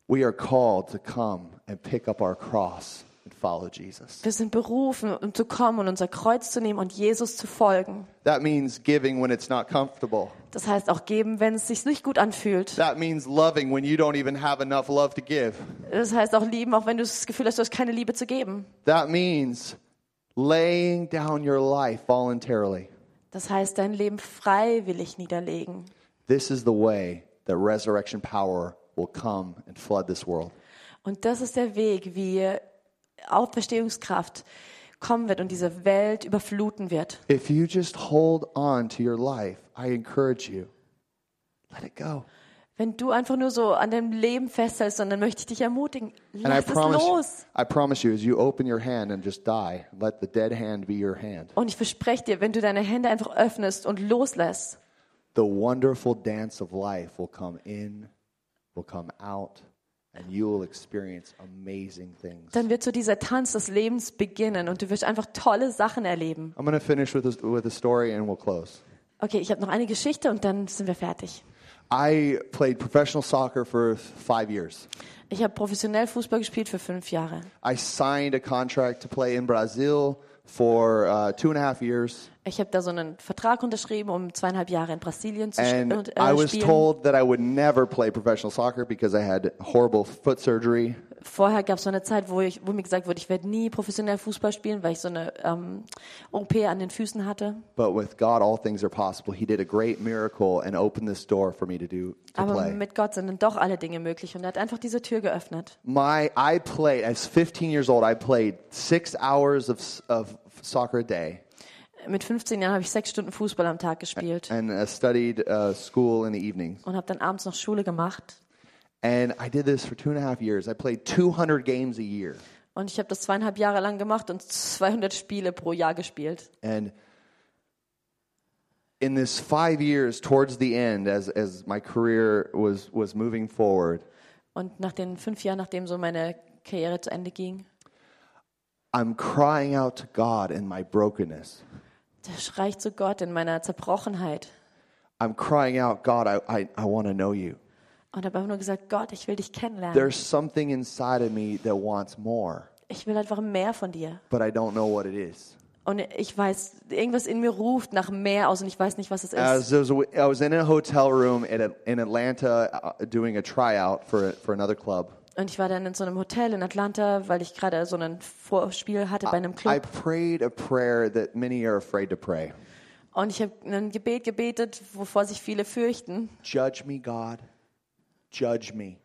We are called to come and pick up our cross follow Jesus. Wir sind berufen, um zu kommen und unser Kreuz zu nehmen und Jesus zu folgen. That means giving when it's not comfortable. Das heißt auch geben, wenn es sich nicht gut anfühlt. That means loving when you don't even have enough love to give. Das heißt auch lieben, auch wenn du das Gefühl hast, du hast keine Liebe zu geben. That means laying down your life voluntarily. Das heißt, dein Leben freiwillig niederlegen. This is the way that resurrection power will come and flood this world. Und das ist der Weg, wie Auferstehungskraft kommen wird und diese Welt überfluten wird. If you just hold on to your life, I encourage you, let it go. Wenn du einfach nur so an deinem Leben festhältst, dann möchte ich dich ermutigen, lass es promise, los. I promise you, as you open your hand and just die, let the dead hand be your hand. Und ich verspreche dir, wenn du deine Hände einfach öffnest und loslässt, The wonderful dance of life will come in, will come out, and you will experience amazing things. dann wird so dieser Tanz des Lebens beginnen und du wirst einfach tolle Sachen erleben. I'm finish with a, with a story and we'll close. Okay, ich habe noch eine Geschichte und dann sind wir fertig. I played professional soccer for five years. Ich habe professionell Fußball gespielt für fünf Jahre. I signed a contract to play in Brazil for uh, two and a half years. Ich habe da so einen Vertrag unterschrieben, um zweieinhalb Jahre in Brasilien zu And und, I äh, was spielen. told that I would never play professional soccer because I had horrible foot surgery. Vorher gab es so eine Zeit, wo, ich, wo mir gesagt wurde, ich werde nie professionell Fußball spielen, weil ich so eine ähm, OP an den Füßen hatte. But with God, all things are possible. He did a great miracle and opened this door for me to do to Aber play. mit Gott sind dann doch alle Dinge möglich und er hat einfach diese Tür geöffnet. My, I played as 15 years old. I played six hours of, of soccer a day Mit 15 Jahren habe ich sechs Stunden Fußball am Tag gespielt and uh, studied uh, school in the evenings. und habe dann abends noch Schule gemacht. And I did this for two and a half years. I played 200 games a year. Und ich habe das zweieinhalb Jahre lang gemacht und 200 Spiele pro Jahr gespielt. And in this five years, towards the end, as, as my career was, was moving forward, Und nach den fünf Jahren, nachdem so meine Karriere zu Ende ging, I'm crying out to God in my brokenness. Da schreie ich zu Gott in meiner Zerbrochenheit I'm crying out, God, I, I, I want to know you. und habe einfach nur gesagt, Gott, ich will dich kennenlernen. There's something inside of me that wants more, Ich will einfach mehr von dir. but I don't know what it is. Und ich weiß, irgendwas in mir ruft nach mehr aus und ich weiß nicht, was es ist. As was I was in a hotel room in Atlanta uh, doing a tryout for, for another club. Und ich war dann in so einem Hotel in Atlanta, weil ich gerade so ein Vorspiel hatte bei einem I Club. prayed a prayer that many are afraid to pray. Und ich habe ein Gebet gebetet, wovor sich viele fürchten. Judge me, God. Judge me.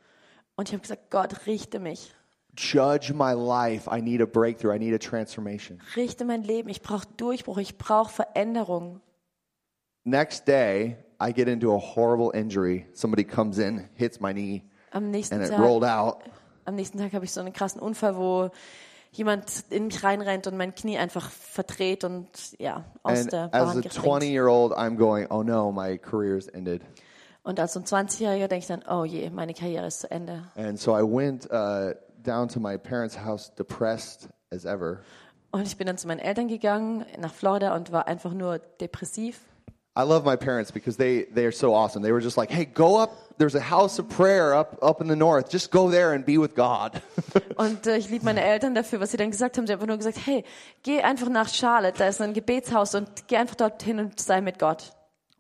Und ich habe gesagt, Gott, richte mich. Judge my life. I need a breakthrough. I need a transformation. Richte mein Leben. Ich brauche Durchbruch. Ich brauche Veränderung. Next day, I get into a horrible injury. Somebody comes in, hits my knee, Am nächsten and it Tag, rolled out. am nächsten Tag habe ich so einen krassen Unfall, wo jemand in mich reinrennt und mein Knie einfach verdreht und ja, aus And der as Bahn a gespringt. 20 year old, I'm going, oh no, my career's ended. Und als so ein 20-Jähriger denke ich dann, oh je, meine Karriere ist zu Ende. And so I went uh, down to my parents' house depressed as ever. Und ich bin dann zu meinen Eltern gegangen nach Florida und war einfach nur depressiv. I love my parents because they, they are so awesome. They were just like, hey, go up. There's a house of prayer up, up in the north. Just go there and be with God. Und äh, ich liebe meine Eltern dafür, was sie dann gesagt haben. Sie haben einfach nur gesagt, hey, geh einfach nach Charlotte, da ist ein Gebetshaus und geh einfach dorthin und sei mit Gott.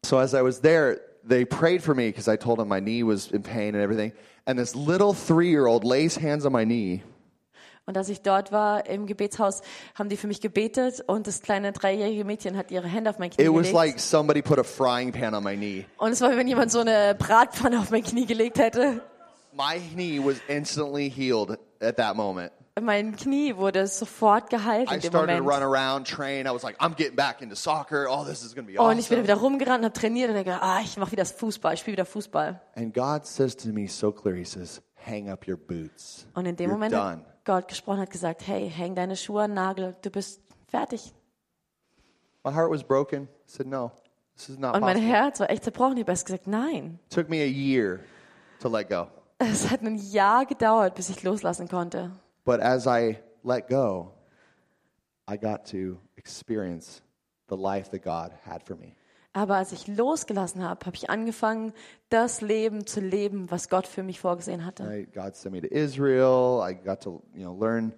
so as I was there, they prayed for me because I told them my knee was in pain and everything. And this little three year old lays hands on my knee Und als ich dort war im Gebetshaus, haben die für mich gebetet und das kleine dreijährige Mädchen hat ihre Hände auf mein Knie It was gelegt. like somebody put a frying pan on my knee. und es war, wie wenn jemand so eine Bratpfanne auf mein Knie gelegt hätte. My knee was instantly healed at that moment. Mein Knie wurde sofort geheilt I in dem started to run Moment. around, train. I was like, I'm getting back into soccer. Oh, this is going to be Und ich bin awesome. wieder rumgerannt und habe trainiert und gedacht, ah, ich mache wieder Fußball, ich spiele wieder Fußball. And God says to me so clear, He says, hang up your boots. Und in dem You're Moment done. Gott gesprochen, hat gesagt, hey, häng deine Schuhe an Nagel, du bist fertig. My heart was broken. I said, no, this is not Und mein possible. Herz war echt zerbrochen. Ich habe erst gesagt, nein. took me a year to let go. Es hat ein Jahr gedauert, bis ich loslassen konnte. But as I let go, I got to experience the life that God had for me. Aber als ich losgelassen habe, habe ich angefangen, das Leben zu leben, was Gott für mich vorgesehen hatte. Right? God sent me to Israel. I got to, you know, learn.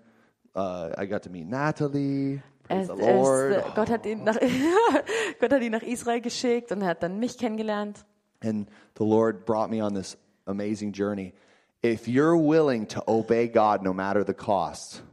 Uh, I got to meet Natalie. Praise Es, the Lord. es, Gott, hat ihn nach, Gott hat ihn nach Israel geschickt und hat dann mich kennengelernt. And the Lord brought me on this amazing journey. If you're willing to obey God no matter the cost,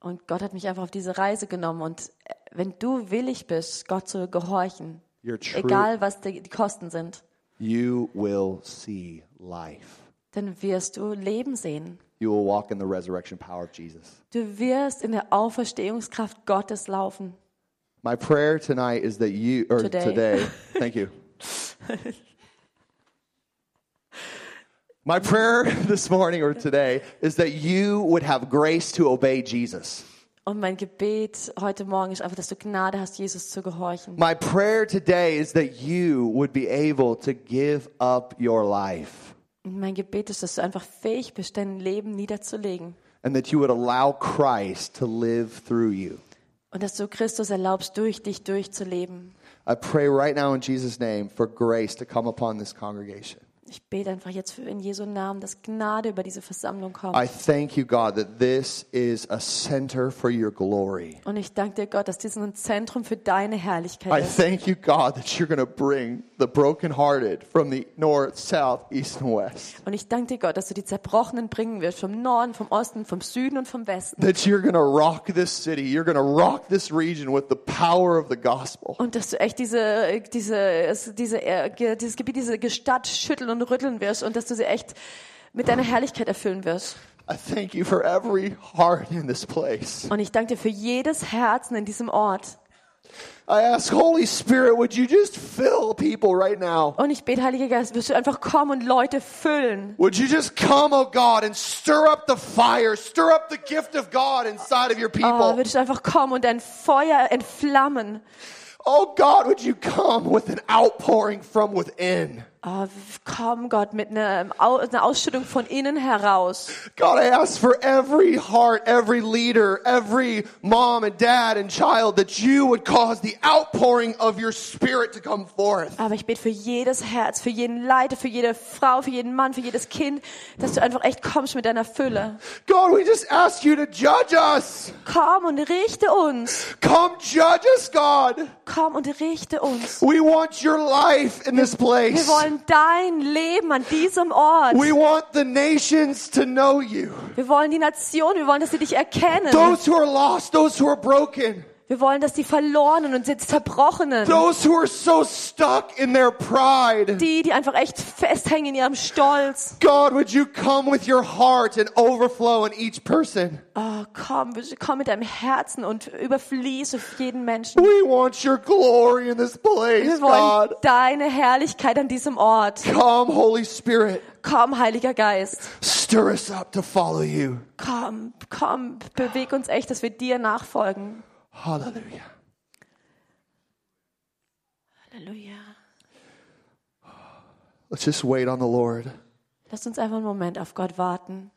Und Gott hat mich einfach auf diese Reise genommen. Und äh, wenn du willig bist, Gott zu gehorchen, you're true. egal was die, die Kosten sind, You will see life. dann wirst du Leben sehen. You will walk in the resurrection power of Jesus. Du wirst in der Auferstehungskraft Gottes laufen. My prayer tonight is that you, or Today. today, thank you. My prayer this morning or today is that you would have grace to obey Jesus. Und mein Gebet heute Morgen ist einfach, dass du Gnade hast, Jesus zu gehorchen. My prayer today is that you would be able to give up your life Und mein Gebet ist, dass du einfach fähig bist, dein Leben niederzulegen. and that you would allow Christ to live through you. Und dass du Christus erlaubst, durch dich durchzuleben. I pray right now in Jesus' name for grace to come upon this congregation. Ich bete einfach jetzt für in Jesu Namen, dass Gnade über diese Versammlung kommt. I thank you, God, that this is a center for your glory. Und ich danke dir, Gott, dass dies ein Zentrum für deine I Herrlichkeit ist. thank you, God, that you're going to bring the brokenhearted from the north, south, east, and west. Und ich danke dir, Gott, dass du die Zerbrochenen bringen wirst, vom Norden, vom Osten, vom Süden und vom Westen. That you're going to rock this city. You're going to rock this region with the power of the gospel. Und dass du echt diese, diese, diese, dieses Gebiet, diese Stadt schütteln und rütteln wirst und dass du sie echt mit deiner Herrlichkeit erfüllen wirst. I thank you for every heart in this place. Und ich danke dir für jedes Herzen in diesem Ort. I ask, Holy Spirit, would you just fill people right now? Und ich bete, Heiliger Geist, wirst du einfach kommen und Leute füllen. Would you just come, oh God, and stir up the fire, stir up the gift of God inside of your ah, people? Oh, würdest du einfach kommen und dein Feuer entflammen. Oh God, would you come with an outpouring from within? Oh, komm, Gott, mit einer, Au- einer Ausschüttung von innen heraus. God, I ask for every heart, every leader, every mom and dad and child that you would cause the outpouring of your spirit to come forth. Aber ich bete für jedes Herz, für jeden Leiter, für jede Frau, für jeden Mann, für jedes Kind, dass du einfach echt kommst mit deiner Fülle. God, we just ask you to judge us. Komm und richte uns. Come judge us, God. Komm und richte uns. We want your life in this Wir place. Wollen dein Leben an diesem Ort. We want the nations to know you. Wir wollen die Nation, wir wollen, dass sie dich erkennen. Those who are lost, those who are broken, Wir wollen, dass die Verlorenen und Zerbrochenen, those who are so stuck in their pride. die, die einfach echt festhängen in ihrem Stolz. God, would you come with your heart and overflow in each person? Oh, komm, komm mit deinem Herzen und überfließe jeden Menschen. We want your glory in this place, Wir wollen God. deine Herrlichkeit an diesem Ort. Come, Holy Spirit. Komm, Heiliger Geist. Stir us up to follow you. Komm, komm, beweg uns echt, dass wir dir nachfolgen. Hallelujah. Halleluja. Let's just wait on the Lord. Lasst uns einfach einen Moment auf Gott warten.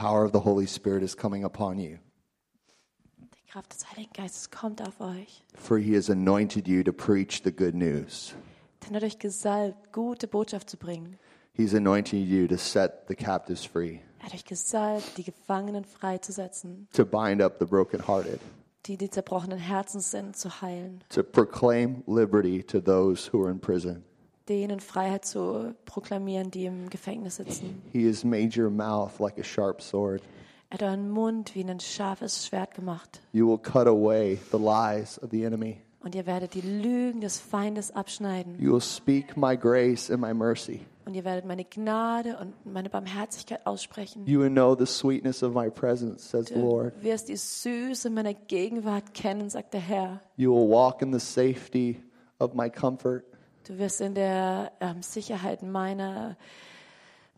Power of the Holy Spirit is coming upon you, Die Kraft des Heiligen Geistes kommt auf euch. for he has anointed you to preach the good news. Denn er hat euch gesalbt, gute Botschaft zu bringen. He's anointing you to set the captives free, Er hat euch gesalbt, die Gefangenen freizusetzen, to bind up the brokenhearted, die, die zerbrochenen Herzens sind, zu heilen, to proclaim liberty to those who are in prison. Denen Freiheit zu proklamieren, die im Gefängnis sitzen. He has made your mouth like a sharp sword. Er hat euren Mund wie ein scharfes Schwert gemacht. You will cut away the lies of the enemy. Und ihr werdet die Lügen des Feindes abschneiden. You will speak my grace and my mercy. Und ihr werdet meine Gnade und meine Barmherzigkeit aussprechen. You will know the sweetness of my presence, says the Du Lord. wirst die Süße meiner Gegenwart kennen, sagt der Herr. You will walk in the safety of my comfort. Du wirst in der ähm, Sicherheit meiner,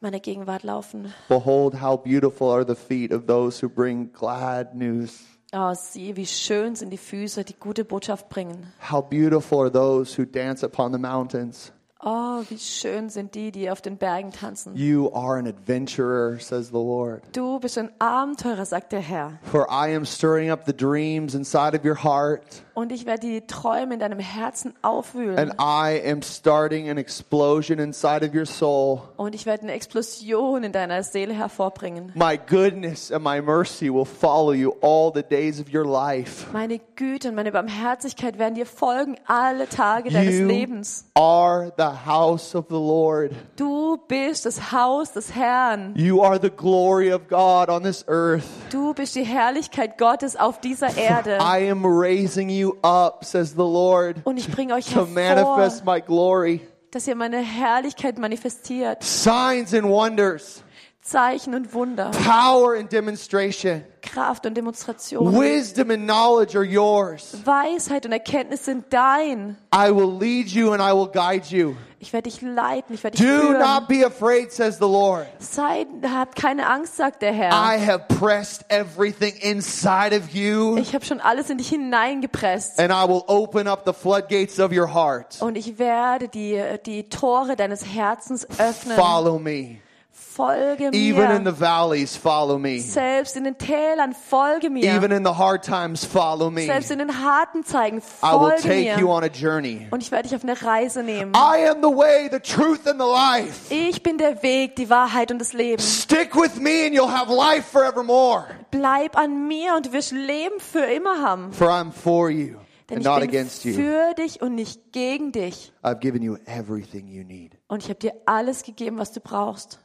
meiner Gegenwart laufen. Behold, how beautiful are the feet of those who bring glad news. Oh, sieh, wie schön sind die Füße, die gute Botschaft bringen. How beautiful are those who dance upon the mountains. Oh, wie schön sind die, die auf den Bergen tanzen. You are an adventurer, says the Lord. Du bist ein Abenteurer, sagt der Herr. For I am stirring up the dreams inside of your heart, Und ich werde die Träume in deinem Herzen aufwühlen. and I am starting an explosion inside of your soul. Und ich werde eine Explosion in deiner Seele hervorbringen. My goodness and my mercy will follow you all the days of your life. Meine Güte und meine Barmherzigkeit werden dir folgen alle Tage deines You Lebens. are the house of the Lord. Du bist das Haus des Herrn. You are the glory of God on this earth. Du bist die Herrlichkeit Gottes auf dieser Erde. I am raising you up, says the Lord, Und ich bringe euch to hervor, manifest my glory. dass ihr meine Herrlichkeit manifestiert. Signs and wonders, Zeichen und Wunder, power and demonstration, Kraft und Demonstration. wisdom and knowledge are yours. Weisheit und Erkenntnis sind dein. I will lead you and I will guide you. Ich werde dich leiten, ich werde dich Do führen. not be afraid, says the Lord. Seid, habt keine Angst, sagt der Herr. I have pressed everything inside of you, Ich habe schon alles in dich hineingepresst. and I will open up the floodgates of your heart. Und ich werde die, die Tore deines Herzens öffnen. Follow me. Folge Even in mir. the valleys, follow me. Selbst in den Tälern, folge mir. Even in the hard times, follow me. Selbst in den harten Zeigen, I will folge take you mir. on a journey. Und ich werde dich auf eine Reise nehmen. I am the way, the truth, and the life. Ich bin der Weg, die Wahrheit und das Leben. Stick with me and you'll have life forevermore. Bleib an mir und du wirst Leben für immer haben. For I'm for you Denn and ich not bin against you. für dich und nicht gegen dich. I've given you everything you need. Und ich habe dir alles gegeben, was du brauchst.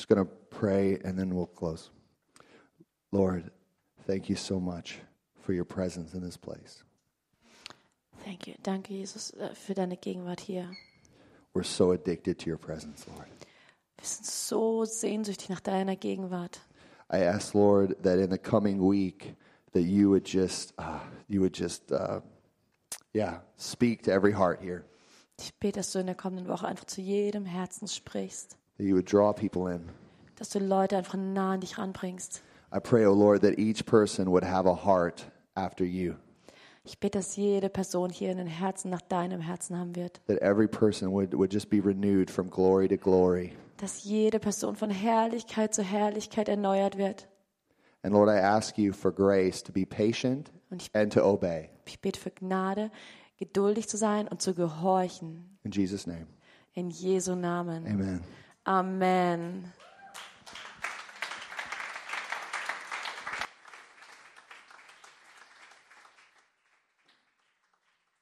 Just going to pray and then we'll close. Lord, thank you so much for your presence in this place. Thank you. Danke, Jesus, äh, für deine Gegenwart hier. We're so addicted to your presence, Lord. Wir sind so sehnsüchtig nach deiner Gegenwart. I ask, Lord, that in the coming week, that you would just, uh, you would just, uh, yeah, speak to every heart here. Ich bete, dass du in der kommenden Woche einfach zu jedem Herzen sprichst. That you would draw people in. Dass du Leute einfach nah an dich ranbringst. I pray, oh Lord, that each person would have a heart after you. Ich bete, dass jede Person hier ein Herzen nach deinem Herzen haben wird. That every person would, would just be renewed from glory to glory. Dass jede Person von Herrlichkeit zu Herrlichkeit erneuert wird. And Lord, I ask you for grace to be patient Und ich, and to obey. ich bete für Gnade, geduldig zu sein und zu gehorchen. In Jesus' name, In Jesu Namen. amen. Amen.